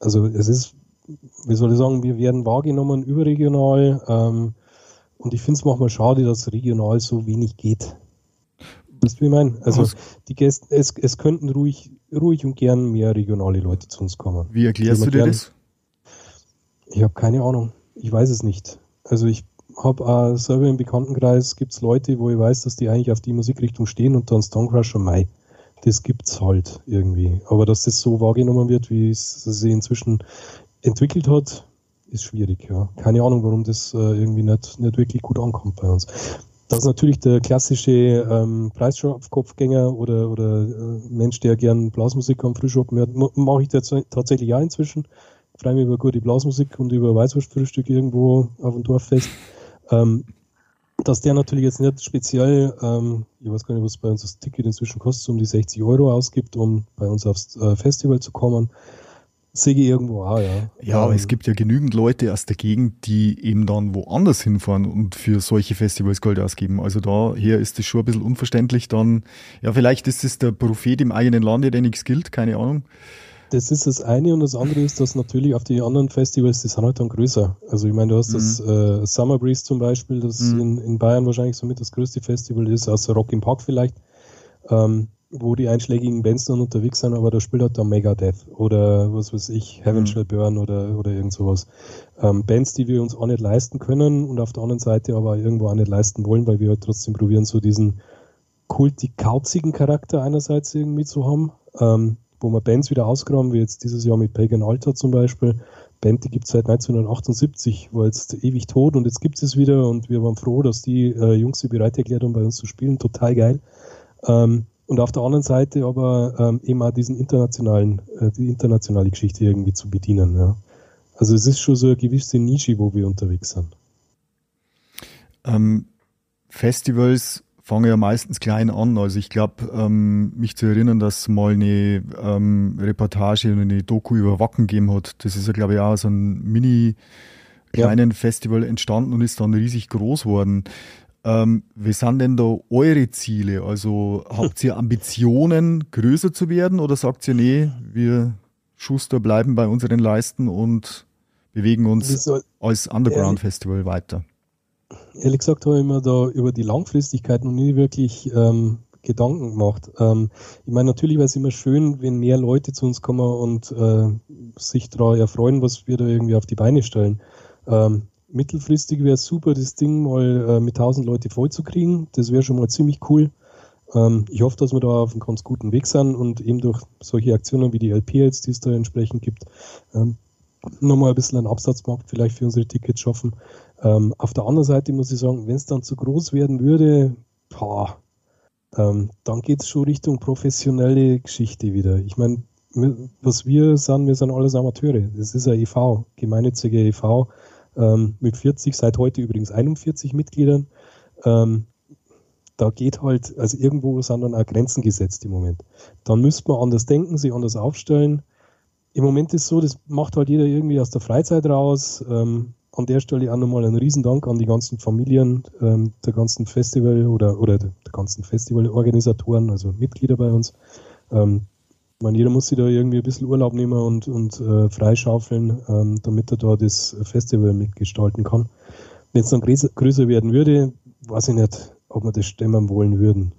Also es ist, wie soll ich sagen, wir werden wahrgenommen überregional ähm, und ich finde es manchmal schade, dass regional so wenig geht. Weißt du, wie ich meine? Also die Gäste, es, es könnten ruhig, ruhig und gern mehr regionale Leute zu uns kommen. Wie erklärst du dir gern, das? Ich habe keine Ahnung. Ich weiß es nicht. Also ich habe äh, selber im Bekanntenkreis gibt es Leute, wo ich weiß, dass die eigentlich auf die Musikrichtung stehen und dann Stonecrusher Mai. Das gibt's halt irgendwie. Aber dass das so wahrgenommen wird, wie es sich inzwischen entwickelt hat, ist schwierig, ja. Keine Ahnung, warum das äh, irgendwie nicht, nicht wirklich gut ankommt bei uns. Das ist natürlich der klassische ähm, Preiskopfgänger oder, oder äh, Mensch, der gern Blasmusik am Frühschoppen hört. Mache ich tatsächlich ja inzwischen. Freue mich über gute Blasmusik und über Weißwurstfrühstück irgendwo auf dem Dorffest. Ähm, dass der natürlich jetzt nicht speziell, ähm, ich weiß gar nicht, was bei uns das Ticket inzwischen kostet, um die 60 Euro ausgibt, um bei uns aufs äh, Festival zu kommen sehe ich irgendwo auch, ja. Ja, aber ähm, es gibt ja genügend Leute aus der Gegend, die eben dann woanders hinfahren und für solche Festivals Geld ausgeben. Also daher ist das schon ein bisschen unverständlich. Dann, ja, vielleicht ist es der Prophet im eigenen Lande, der nichts gilt, keine Ahnung. Das ist das eine und das andere ist, dass natürlich auf die anderen Festivals, die sind halt dann größer. Also ich meine, du hast mhm. das äh, Summer Breeze zum Beispiel, das mhm. in, in Bayern wahrscheinlich somit das größte Festival ist, außer Rock im Park vielleicht, ähm, wo die einschlägigen Bands dann unterwegs sind, aber da spielt halt dann Megadeth oder was weiß ich, Heaven mhm. Shall Burn oder, oder irgend sowas. Ähm, Bands, die wir uns auch nicht leisten können und auf der anderen Seite aber irgendwo auch nicht leisten wollen, weil wir halt trotzdem probieren, so diesen kultig-kauzigen Charakter einerseits irgendwie zu haben. Ähm, wo wir Bands wieder ausgraben, wie jetzt dieses Jahr mit Pagan Altar zum Beispiel. Band, die gibt es seit 1978, war jetzt ewig tot und jetzt gibt es wieder und wir waren froh, dass die äh, Jungs sich bereit erklärt haben, bei uns zu spielen. Total geil. Ähm, und auf der anderen Seite aber ähm, eben auch diesen internationalen, äh, die internationale Geschichte irgendwie zu bedienen. Ja. Also es ist schon so eine gewisse Nische, wo wir unterwegs sind. Ähm, Festivals fange ja meistens klein an. Also ich glaube, ähm, mich zu erinnern, dass mal eine ähm, Reportage und eine Doku über Wacken gegeben hat. Das ist ja, glaube ich, auch so ein mini kleinen ja. Festival entstanden und ist dann riesig groß geworden. Ähm, wie sind denn da eure Ziele? Also habt ihr Ambitionen, größer zu werden oder sagt ihr, nee, wir Schuster bleiben bei unseren Leisten und bewegen uns als Underground-Festival weiter? ehrlich gesagt habe ich mir da über die Langfristigkeit noch nie wirklich ähm, Gedanken gemacht. Ähm, ich meine, natürlich wäre es immer schön, wenn mehr Leute zu uns kommen und äh, sich daran erfreuen, was wir da irgendwie auf die Beine stellen. Ähm, mittelfristig wäre es super, das Ding mal äh, mit 1000 Leute vollzukriegen. Das wäre schon mal ziemlich cool. Ähm, ich hoffe, dass wir da auf einem ganz guten Weg sind und eben durch solche Aktionen wie die LP jetzt, die es da entsprechend gibt, ähm, nochmal ein bisschen einen Absatzmarkt vielleicht für unsere Tickets schaffen. Ähm, auf der anderen Seite muss ich sagen, wenn es dann zu groß werden würde, boah, ähm, dann geht es schon Richtung professionelle Geschichte wieder. Ich meine, was wir sind, wir sind alles Amateure. Das ist ein EV, gemeinnütziger EV, ähm, mit 40, seit heute übrigens 41 Mitgliedern. Ähm, da geht halt, also irgendwo sind dann auch Grenzen gesetzt im Moment. Dann müsste man anders denken, sich anders aufstellen. Im Moment ist so, das macht halt jeder irgendwie aus der Freizeit raus. Ähm, an der Stelle auch nochmal einen Riesendank an die ganzen Familien ähm, der ganzen Festival oder, oder der, der ganzen Festivalorganisatoren, also Mitglieder bei uns. Ähm, ich meine, jeder muss sich da irgendwie ein bisschen Urlaub nehmen und, und äh, freischaufeln, ähm, damit er da das Festival mitgestalten kann. Wenn es dann größer, größer werden würde, weiß ich nicht, ob wir das stemmen wollen würden.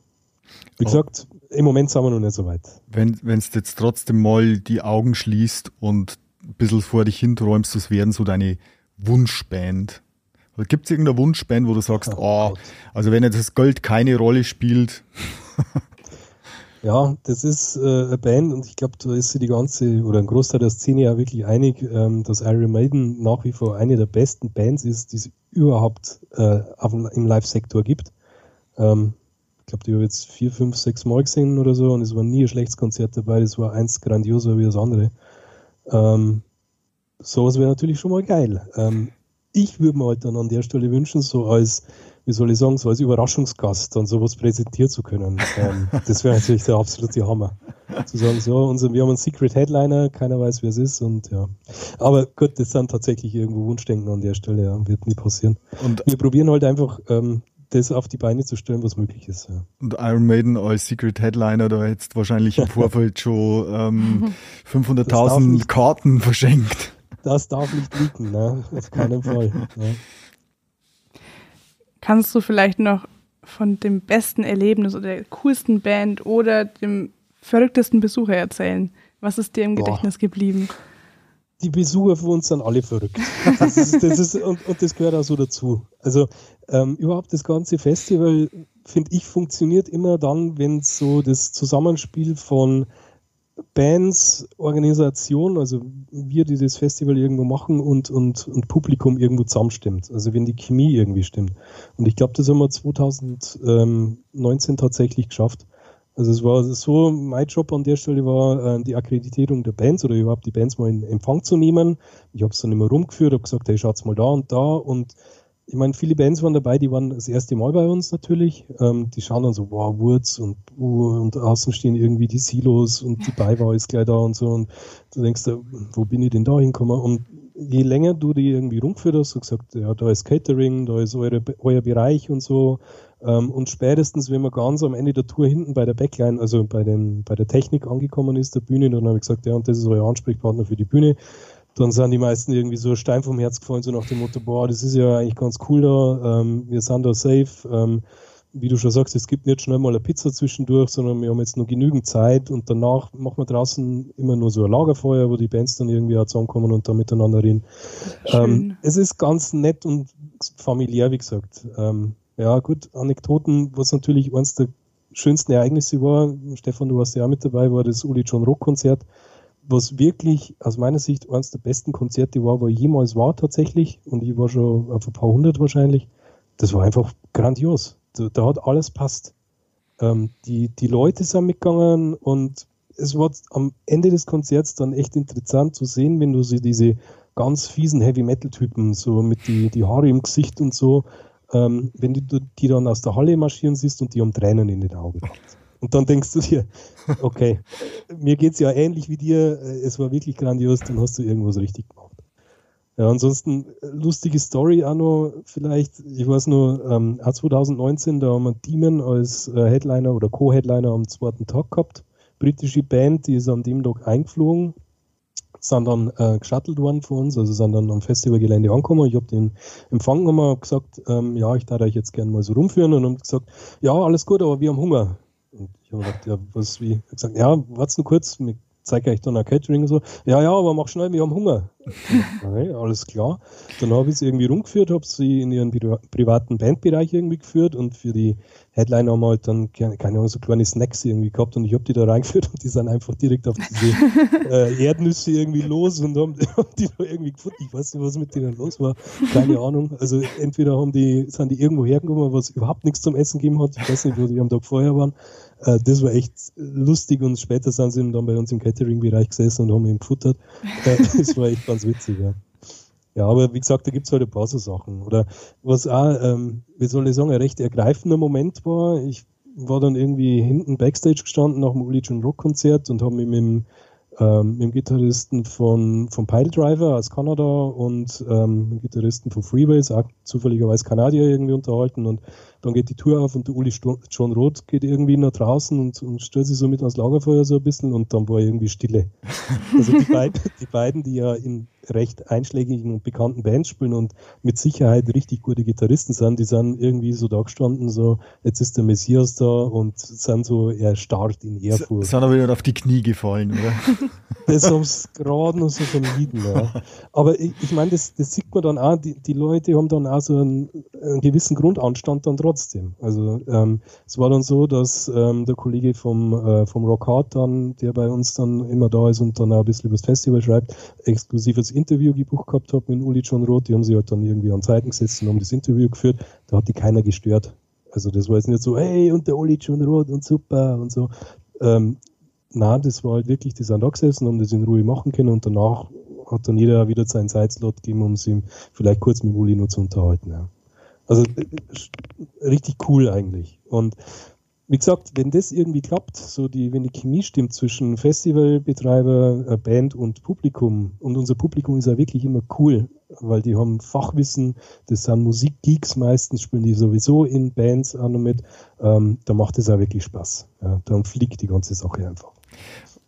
Wie oh. gesagt, im Moment sind wir noch nicht so weit. Wenn du jetzt trotzdem mal die Augen schließt und ein bisschen vor dich hinträumst, das wären so deine Wunschband? Gibt es irgendeine Wunschband, wo du sagst, oh, oh also wenn jetzt das Gold keine Rolle spielt? ja, das ist äh, eine Band und ich glaube, da ist sich die ganze oder ein Großteil der Szene ja wirklich einig, ähm, dass Iron Maiden nach wie vor eine der besten Bands ist, die es überhaupt äh, auf, im Live-Sektor gibt. Ähm, ich glaube, die habe jetzt vier, fünf, sechs Mal gesehen oder so und es war nie ein schlechtes Konzert dabei, das war eins grandioser wie das andere. Ähm, sowas wäre natürlich schon mal geil. Ähm, ich würde mir halt dann an der Stelle wünschen, so als, wie soll ich sagen, so als Überraschungsgast dann sowas präsentieren zu können. Ähm, das wäre natürlich der absolute Hammer. Zu sagen, so, unser, wir haben einen Secret Headliner, keiner weiß, wer es ist und ja. Aber gut, das sind tatsächlich irgendwo Wunschdenken an der Stelle, ja, wird nie passieren. Und wir probieren halt einfach, ähm, das auf die Beine zu stellen, was möglich ist. Ja. Und Iron Maiden als Secret Headliner, da hättest wahrscheinlich im Vorfeld schon ähm, 500.000 Karten verschenkt das darf nicht liegen, ne? auf keinen Fall. Ne? Kannst du vielleicht noch von dem besten Erlebnis oder der coolsten Band oder dem verrücktesten Besucher erzählen? Was ist dir im Gedächtnis Boah. geblieben? Die Besucher für uns sind alle verrückt. Das ist, das ist, und, und, das gehört auch so dazu. Also ähm, überhaupt das ganze Festival, finde ich, funktioniert immer dann, wenn so das Zusammenspiel von Bands, Organisation, also wir, die das Festival irgendwo machen und, und, und Publikum irgendwo zusammenstimmt. Also wenn die Chemie irgendwie stimmt. Und ich glaube, das haben wir 2019 tatsächlich geschafft. Also es war so, mein Job an der Stelle war, äh, die Akkreditierung der Bands oder überhaupt die Bands mal in Empfang zu nehmen. Ich habe es dann immer rumgeführt, habe gesagt, hey, schaut's mal da und da und ich meine, viele Bands waren dabei, die waren das erste Mal bei uns natürlich. Ähm, die schauen dann so, wow, Wurz und uh, und außen stehen irgendwie die Silos und die Beiwau ist gleich da und so. Und du denkst, wo bin ich denn da hingekommen? Und je länger du die irgendwie rumgeführt hast, und gesagt, ja, da ist Catering, da ist eure, euer Bereich und so, Ähm, und spätestens, wenn man ganz am Ende der Tour hinten bei der Backline, also bei, den, bei der Technik angekommen ist, der Bühne, dann habe ich gesagt, ja, und das ist euer Ansprechpartner für die Bühne. Dann sind die meisten irgendwie so Stein vom Herz gefallen, so nach dem Motto, boah, das ist ja eigentlich ganz cool da, ähm, wir sind da safe. Ähm, wie du schon sagst, es gibt nicht schnell mal eine Pizza zwischendurch, sondern wir haben jetzt noch genügend Zeit und danach machen wir draußen immer nur so ein Lagerfeuer, wo die Bands dann irgendwie auch zusammenkommen und da miteinander reden. Ähm, es ist ganz nett und familiär, wie gesagt. Ähm, ja, gut, Anekdoten, was natürlich eines der schönsten Ereignisse war, Stefan, du warst ja auch mit dabei, war das Uli John Rock Konzert, was wirklich aus meiner Sicht eines der besten Konzerte war, wo ich jemals war tatsächlich und ich war schon auf ein paar hundert wahrscheinlich. Das war einfach grandios. Da, da hat alles passt. Ähm, die, die Leute sind mitgegangen und es war am Ende des Konzerts dann echt interessant zu sehen, wenn du so diese ganz fiesen Heavy-Metal-Typen, so mit die, die Haare im Gesicht und so, ähm, wenn du die dann aus der Halle marschieren siehst und die um Tränen in den Augen hat. Und dann denkst du dir, okay, mir geht es ja ähnlich wie dir, äh, es war wirklich grandios, dann hast du irgendwas richtig gemacht. Ja, ansonsten äh, lustige Story auch noch vielleicht, ich weiß nur, ähm, 2019, da haben wir Demon als äh, Headliner oder Co-Headliner am zweiten Tag gehabt. Britische Band, die ist an dem Tag eingeflogen sind dann äh, geschattelt worden von uns, also sind dann am Festivalgelände angekommen. Ich habe den Empfang nochmal gesagt, ähm, ja, ich darf euch jetzt gerne mal so rumführen und haben gesagt, ja, alles gut, aber wir haben Hunger. Ich habe gesagt, ja, was, wie? Ich habe gesagt, ja, wart's nur kurz, wir zeige euch dann ein Catering und so. Ja, ja, aber mach schnell, wir haben Hunger. okay, alles klar. Dann habe ich sie irgendwie rumgeführt, habe sie in ihren privaten Bandbereich irgendwie geführt und für die Headliner haben wir halt dann, keine Ahnung, so kleine Snacks irgendwie gehabt und ich habe die da reingeführt und die sind einfach direkt auf diese äh, Erdnüsse irgendwie los und haben, haben die da irgendwie gefunden. Ich weiß nicht, was mit denen los war. Keine Ahnung. Also entweder haben die, sind die irgendwo hergekommen, was überhaupt nichts zum Essen gegeben hat. Ich weiß nicht, wo die am Tag vorher waren. Äh, das war echt lustig und später sind sie dann bei uns im Catering-Bereich gesessen und haben ihn gefuttert. Äh, das war echt ganz witzig, ja. Ja, aber wie gesagt, da gibt es halt ein paar so Sachen. Oder was auch, ähm, wie soll ich sagen, ein recht ergreifender Moment war, ich war dann irgendwie hinten Backstage gestanden nach dem Uli John Rock Konzert und habe mich mit dem ähm, mit dem Gitarristen von, von Pile Driver aus Kanada und ähm, mit dem Gitarristen von Freeways, auch zufälligerweise Kanadier irgendwie unterhalten und dann geht die Tour auf und der Uli John Roth geht irgendwie nach draußen und, und stellt sich so mit ans Lagerfeuer so ein bisschen und dann war irgendwie Stille. Also die beiden, die beiden, die ja in recht einschlägigen und bekannten Bands spielen und mit Sicherheit richtig gute Gitarristen sind, die sind irgendwie so da gestanden, so jetzt ist der Messias da und sind so erstarrt in Ehrfurcht. S sind aber wieder auf die Knie gefallen, oder? das haben sie gerade noch so vermieden, ja. Aber ich, ich meine, das, das sieht man dann auch, die, die Leute haben dann auch so einen, einen gewissen Grundanstand dann trotzdem. Also ähm, es war dann so, dass ähm, der Kollege vom, äh, vom Rock Hard dann, der bei uns dann immer da ist und dann auch ein bisschen über das Festival schreibt, exklusives Interview gebucht gehabt hat mit Uli John Roth. Die haben sich halt dann irgendwie an Zeiten gesetzt und haben das Interview geführt. Da hat die keiner gestört. Also das war jetzt nicht so, hey, und der Uli John Roth und super und so. Ähm, na, das war halt wirklich, die sind da gesessen, haben das in Ruhe machen können und danach hat dann jeder wieder seinen Zeitslot gegeben, um sich vielleicht kurz mit Uli nur zu unterhalten. Ja. Also äh, richtig cool eigentlich. Und wie gesagt, wenn das irgendwie klappt, so die, wenn die Chemie stimmt zwischen Festivalbetreiber, äh, Band und Publikum, und unser Publikum ist ja wirklich immer cool, weil die haben Fachwissen, das sind Musikgeeks meistens, spielen die sowieso in Bands auch noch mit, ähm, da macht es auch wirklich Spaß. Ja, dann fliegt die ganze Sache einfach.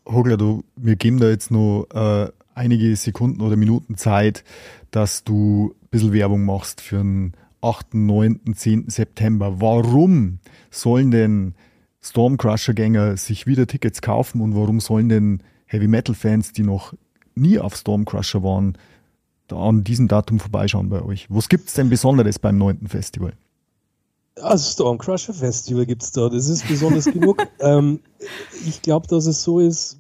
Hogler, du, wir geben da jetzt noch äh, einige Sekunden oder Minuten Zeit, dass du ein bisschen Werbung machst für einen 8., 9., 10. September. Warum sollen denn Stormcrusher-Gänger sich wieder Tickets kaufen und warum sollen denn Heavy Metal-Fans, die noch nie auf Stormcrusher waren, da an diesem Datum vorbeischauen bei euch? Was gibt es denn Besonderes beim 9. Festival? Also Stormcrusher Festival gibt es da, das ist besonders genug. Ähm, ich glaube, dass es so ist,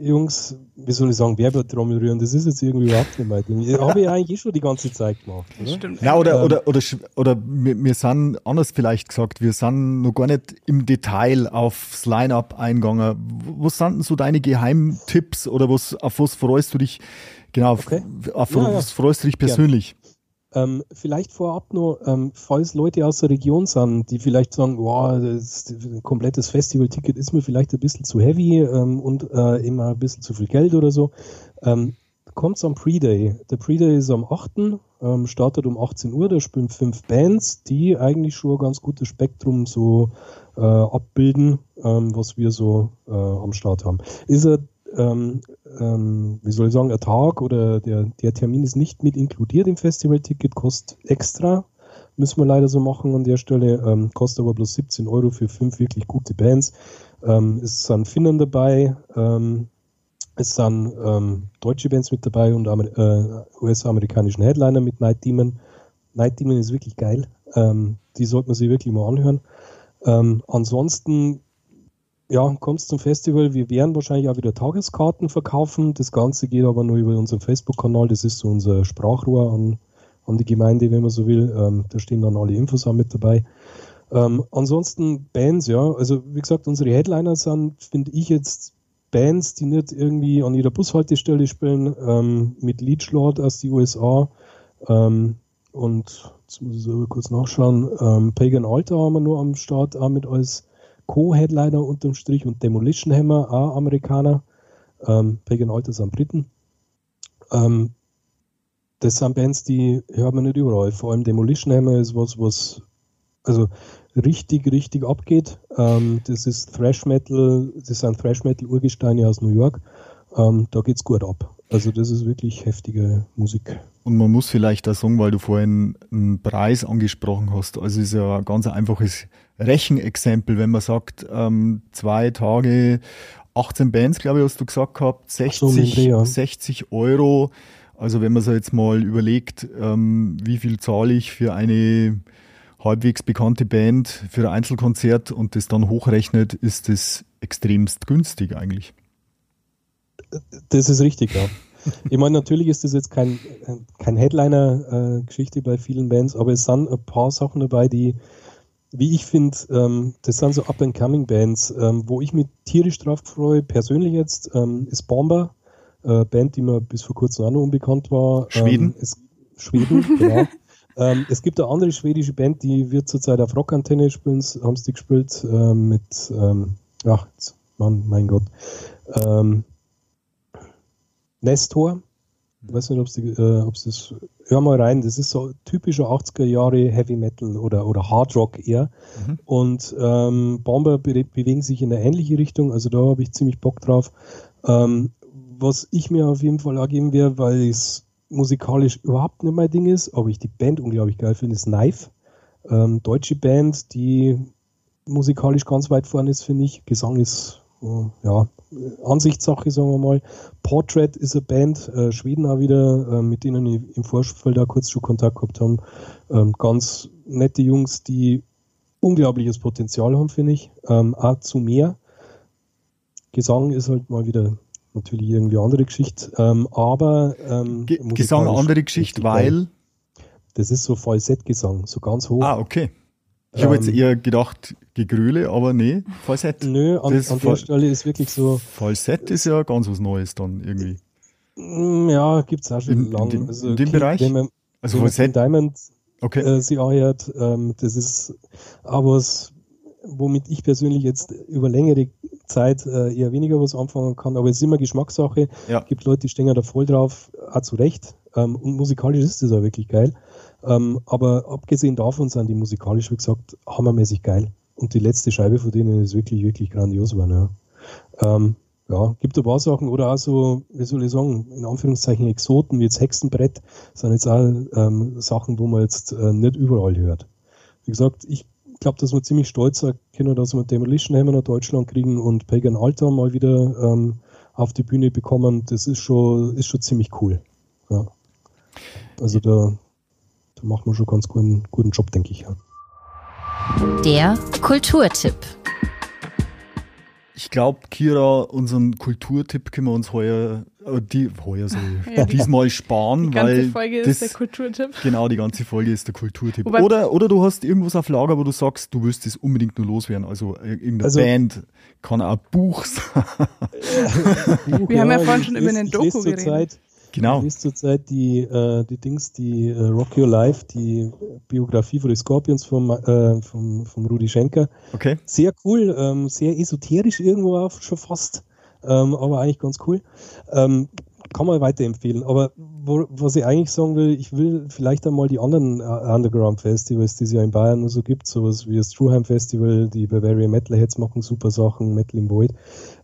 Jungs, wie soll ich sagen, Werbetrommel rühren, das ist jetzt irgendwie überhaupt nicht mein Ding. Habe ich eigentlich eh schon die ganze Zeit gemacht. Oder? Stimmt. Ja, oder, ähm, oder, oder, oder wir, wir sind, anders vielleicht gesagt, wir sind noch gar nicht im Detail aufs Line-Up eingegangen. Was sind denn so deine Geheimtipps oder was, auf was freust du dich, genau, okay. auf, ja, was ja. freust du dich persönlich? Ähm, vielleicht vorab nur, ähm, falls Leute aus der Region sind, die vielleicht sagen, wow, das, ein komplettes Festivalticket ist mir vielleicht ein bisschen zu heavy ähm, und äh, immer ein bisschen zu viel Geld oder so. Ähm, kommt am Pre-Day. Der Pre-Day ist am 8. Ähm, startet um 18 Uhr. Da spielen fünf Bands, die eigentlich schon ein ganz gutes Spektrum so äh, abbilden, ähm, was wir so äh, am Start haben. Ist er, ähm, ähm, wie soll ich sagen, ein Tag oder der, der Termin ist nicht mit inkludiert im Festivalticket, kostet extra. Müssen wir leider so machen an der Stelle. Ähm, kostet aber bloß 17 Euro für fünf wirklich gute Bands. Ähm, es sind Finnen dabei, ähm, es sind ähm, deutsche Bands mit dabei und äh, US-amerikanischen Headliner mit Night Demon. Night Demon ist wirklich geil. Die sollte man sich wirklich mal anhören. Ansonsten, ja, kommt zum Festival. Wir werden wahrscheinlich auch wieder Tageskarten verkaufen. Das Ganze geht aber nur über unseren Facebook-Kanal. Das ist so unser Sprachrohr an, an die Gemeinde, wenn man so will. Ähm, da stehen dann alle Infos auch mit dabei. Ähm, ansonsten Bands, ja. Also wie gesagt, unsere Headliner sind, finde ich jetzt Bands, die nicht irgendwie an jeder Bushaltestelle spielen, ähm, mit Leadschlord aus den USA. Ähm, und jetzt muss ich so kurz nachschauen. Ähm, Pagan Altar haben wir nur am Start, auch mit als Co-Headliner unterm Strich und Demolition Hammer, auch Amerikaner. Ähm, Pagan Altar sind Briten. Ähm, das sind Bands, die hört man nicht überall. Vor allem Demolition Hammer ist was, was also richtig, richtig abgeht. Ähm, das ist Thrash Metal, das sind Thrash Metal Urgesteine aus New York. Ähm, da geht's gut ab. Also das ist wirklich heftige Musik. Und man muss vielleicht auch sagen, weil du vorhin einen Preis angesprochen hast, also ist ja ein ganz einfaches Rechenexempel, wenn man sagt, ähm, zwei Tage, 18 Bands, glaube ich, hast du gesagt gehabt, 60, so, ja. 60 Euro. Also wenn man sich jetzt mal überlegt, ähm, wie viel zahle ich für eine halbwegs bekannte Band für ein Einzelkonzert und das dann hochrechnet, ist das extremst günstig eigentlich. Das ist richtig, ja. ich meine, natürlich ist das jetzt kein, kein Headliner-Geschichte bei vielen Bands, aber es sind ein paar Sachen dabei, die, wie ich finde, ähm, das sind so Up-and-Coming-Bands, ähm, wo ich mich tierisch drauf freue. Persönlich jetzt ähm, ist Bomber, äh, Band, die mir bis vor kurzem auch noch unbekannt war. Schweden? Ist, Schweden, genau. Ähm, es gibt eine andere schwedische Band, die wird zurzeit auf Rockantenne spielen, haben sie gespielt äh, mit, ähm, ach, Mann, mein Gott, ähm, Nestor. Ich weiß nicht, ob es äh, das, hör mal rein, das ist so typischer 80er Jahre Heavy Metal oder, oder Hard Rock eher. Mhm. Und ähm, Bomber be bewegen sich in eine ähnliche Richtung, also da habe ich ziemlich Bock drauf. Ähm, was ich mir auf jeden Fall ergeben werde, weil es musikalisch überhaupt nicht mein Ding ist, aber ich die Band unglaublich geil finde, ist Knife. Ähm, deutsche Band, die musikalisch ganz weit vorne ist, finde ich. Gesang ist, ja, Ansichtssache, sagen wir mal. Portrait ist eine Band, äh, Schweden auch wieder, äh, mit denen ich im Vorfeld da kurz schon Kontakt gehabt haben. Ähm, ganz nette Jungs, die unglaubliches Potenzial haben, finde ich. Ähm, auch zu mehr. Gesang ist halt mal wieder natürlich irgendwie andere Geschichte. Ähm, aber ähm, Ge Gesang andere Geschichte, weil das ist so Falsettgesang, so ganz hoch. Ah, okay. Ich habe jetzt ähm, eher gedacht Gegrüle, aber nee, Falsett. Nö, an, an der Stelle ist wirklich so. Falsett ist ja ganz was Neues dann irgendwie. Mm, ja, gibt es auch schon lange. In, also, in dem Bereich? Wenn man, also Falsett. Diamond okay. äh, sie anhört, ähm, das ist aber was, womit ich persönlich jetzt über längere Zeit äh, eher weniger was anfangen kann, aber es ist immer Geschmackssache. Ja. gibt Leute, die stehen da voll drauf, auch zu Recht. Ähm, und musikalisch ist das auch wirklich geil. Ähm, aber abgesehen davon sind die musikalisch, wie gesagt, hammermäßig geil. Und die letzte Scheibe von denen ist wirklich, wirklich grandios war. Ja. Ähm, ja, gibt ein paar Sachen oder auch so, wie soll ich sagen, in Anführungszeichen Exoten, wie jetzt Hexenbrett, sind jetzt auch ähm, Sachen, wo man jetzt äh, nicht überall hört. Wie gesagt, ich glaube, dass wir ziemlich stolz sein können, dass wir Demolition Hammer nach Deutschland kriegen und Pagan Altar mal wieder ähm, auf die Bühne bekommen. Das ist schon, ist schon ziemlich cool. Ja. Also da, da machen wir schon ganz guten, guten Job, denke ich. Ja. Der Kulturtipp. Ich glaube, Kira, unseren Kulturtipp können wir uns heuer, äh, die, heuer so, ja, diesmal sparen, die ganze weil. Folge das, ist der Kulturtipp. Genau, die ganze Folge ist der Kulturtipp. Wobei, oder, oder du hast irgendwas auf Lager, wo du sagst, du willst das unbedingt nur loswerden. Also äh, irgendeine also, Band kann auch Buch sein. Buch, Wir ja, haben ja vorhin schon über einen Doku geredet. Genau. Ich zurzeit die, äh, die Dings, die äh, Rock Your Life, die Biografie von den Scorpions vom, äh, vom, vom Rudi Schenker. Okay. Sehr cool, ähm, sehr esoterisch irgendwo auch schon fast, ähm, aber eigentlich ganz cool. Ähm, kann man weiterempfehlen. Aber wo, was ich eigentlich sagen will, ich will vielleicht einmal die anderen äh, Underground-Festivals, die es ja in Bayern so gibt, sowas wie das Truheim Festival, die Bavaria Metalheads machen super Sachen, Metal in Void.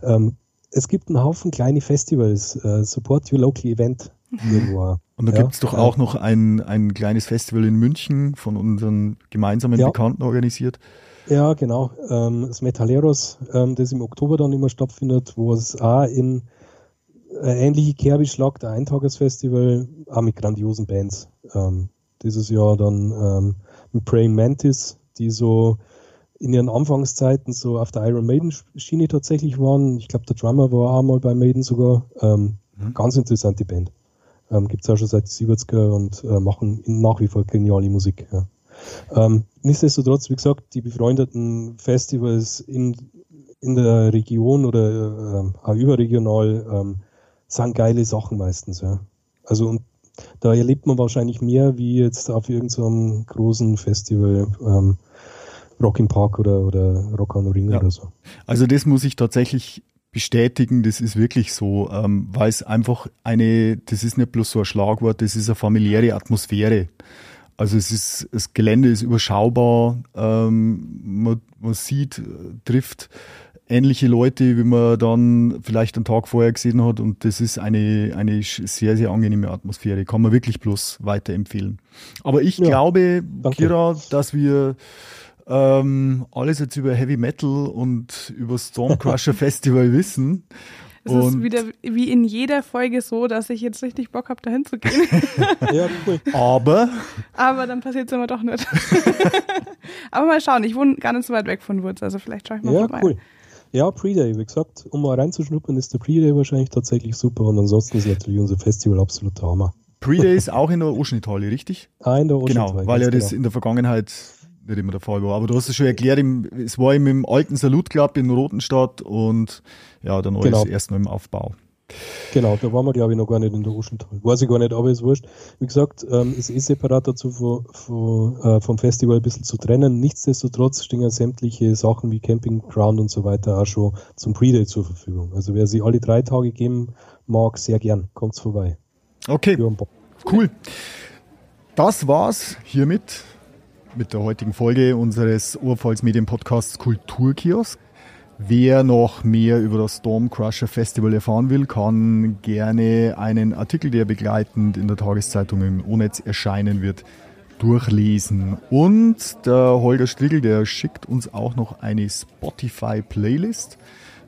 Ähm, es gibt einen Haufen kleine Festivals, äh, Support Your Local Event. Irgendwo. Und da ja, gibt es doch auch noch ein, ein kleines Festival in München von unseren gemeinsamen ja. Bekannten organisiert. Ja, genau. Ähm, das Metalleros, ähm, das im Oktober dann immer stattfindet, wo es auch in äh, ähnliche Kerbe schlagt, ein Eintagesfestival, auch mit grandiosen Bands. Ähm, dieses Jahr dann ähm, mit Praying Mantis, die so in ihren Anfangszeiten so auf der Iron Maiden Schiene tatsächlich waren. Ich glaube, der Drummer war auch mal bei Maiden sogar. Ähm, mhm. Ganz interessante Band. Ähm, Gibt es auch schon seit den 70er und äh, machen nach wie vor geniale Musik. Ja. Ähm, nichtsdestotrotz, wie gesagt, die befreundeten Festivals in, in der Region oder äh, auch überregional ähm, sind geile Sachen meistens. Ja. Also und da erlebt man wahrscheinlich mehr wie jetzt auf irgendeinem großen Festival. Ähm, Rock im Park oder, oder Rock am Ring ja. oder so. Also das muss ich tatsächlich bestätigen, das ist wirklich so, ähm, weil es einfach eine, das ist nicht bloß so ein Schlagwort, das ist eine familiäre Atmosphäre. Also es ist, das Gelände ist überschaubar, ähm, man, man sieht, trifft ähnliche Leute, wie man dann vielleicht einen Tag vorher gesehen hat und das ist eine, eine sehr, sehr angenehme Atmosphäre, kann man wirklich bloß weiterempfehlen. Aber ich ja, glaube, danke. Kira, dass wir ähm, alles jetzt über Heavy Metal und über Stormcrusher Festival wissen. Es und ist wieder wie in jeder Folge so, dass ich jetzt richtig Bock habe, dahin zu gehen. ja, cool. Aber? Aber dann passiert es immer doch nicht. Aber mal schauen, ich wohne gar nicht so weit weg von Wurz, also vielleicht schaue ich mal ja, vorbei. Cool. Ja, Pre-Day, wie gesagt, um mal reinzuschnuppern, ist der Pre-Day wahrscheinlich tatsächlich super und ansonsten ist natürlich unser Festival absolut Hammer. Pre-Day ist auch in der Ocean-Italien, richtig? Ah, in der Ocean Genau, weil ja das genau. in der Vergangenheit nicht immer der Fall war. Aber du hast es schon erklärt, im, es war im, im alten Salut Club in Rotenstadt und ja, neue genau. erst noch im Aufbau. Genau, da waren wir, glaube ich, noch gar nicht in der Oschental. Weiß ich gar nicht, aber ist wurscht. Wie gesagt, ähm, ist eh separat dazu von, von, äh, vom Festival ein bisschen zu trennen. Nichtsdestotrotz stehen ja sämtliche Sachen wie Campingground und so weiter auch schon zum Pre-Day zur Verfügung. Also wer sie alle drei Tage geben mag, sehr gern. Kommt's vorbei. Okay. Cool. Das war's hiermit mit der heutigen Folge unseres Urpfalz Medien Podcasts Kulturkiosk. Wer noch mehr über das Stormcrusher Festival erfahren will, kann gerne einen Artikel, der begleitend in der Tageszeitung im O-Netz erscheinen wird, durchlesen. Und der Holger Striegel, der schickt uns auch noch eine Spotify-Playlist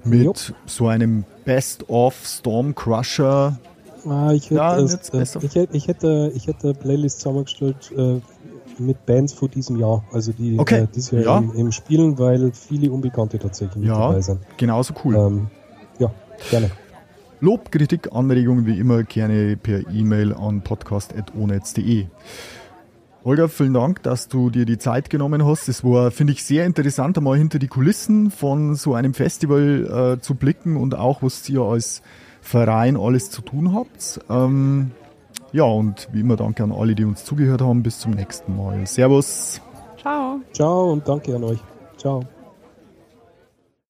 mit jo. so einem Best-of Stormcrusher. Ah, ich, hätte, ja, es, äh, ich, hätte, ich, hätte, ich hätte Playlist zusammengestellt äh, mit Bands von diesem Jahr, also die okay. äh, dieses Jahr ja. im, im, Spielen, weil viele Unbekannte tatsächlich ja, dabei sind. Genauso cool. Ähm, ja, gerne. Lob, Kritik, Anregungen wie immer gerne per E-Mail an podcast.onetz.de. Holger, vielen Dank, dass du dir die Zeit genommen hast. Es war, finde ich, sehr interessant, einmal hinter die Kulissen von so einem Festival äh, zu blicken und auch, was ihr als Verein alles zu tun habt. Ähm, ja, und wie immer danke an alle, die uns zugehört haben. Bis zum nächsten Mal. Servus. Ciao. Ciao und danke an euch. Ciao.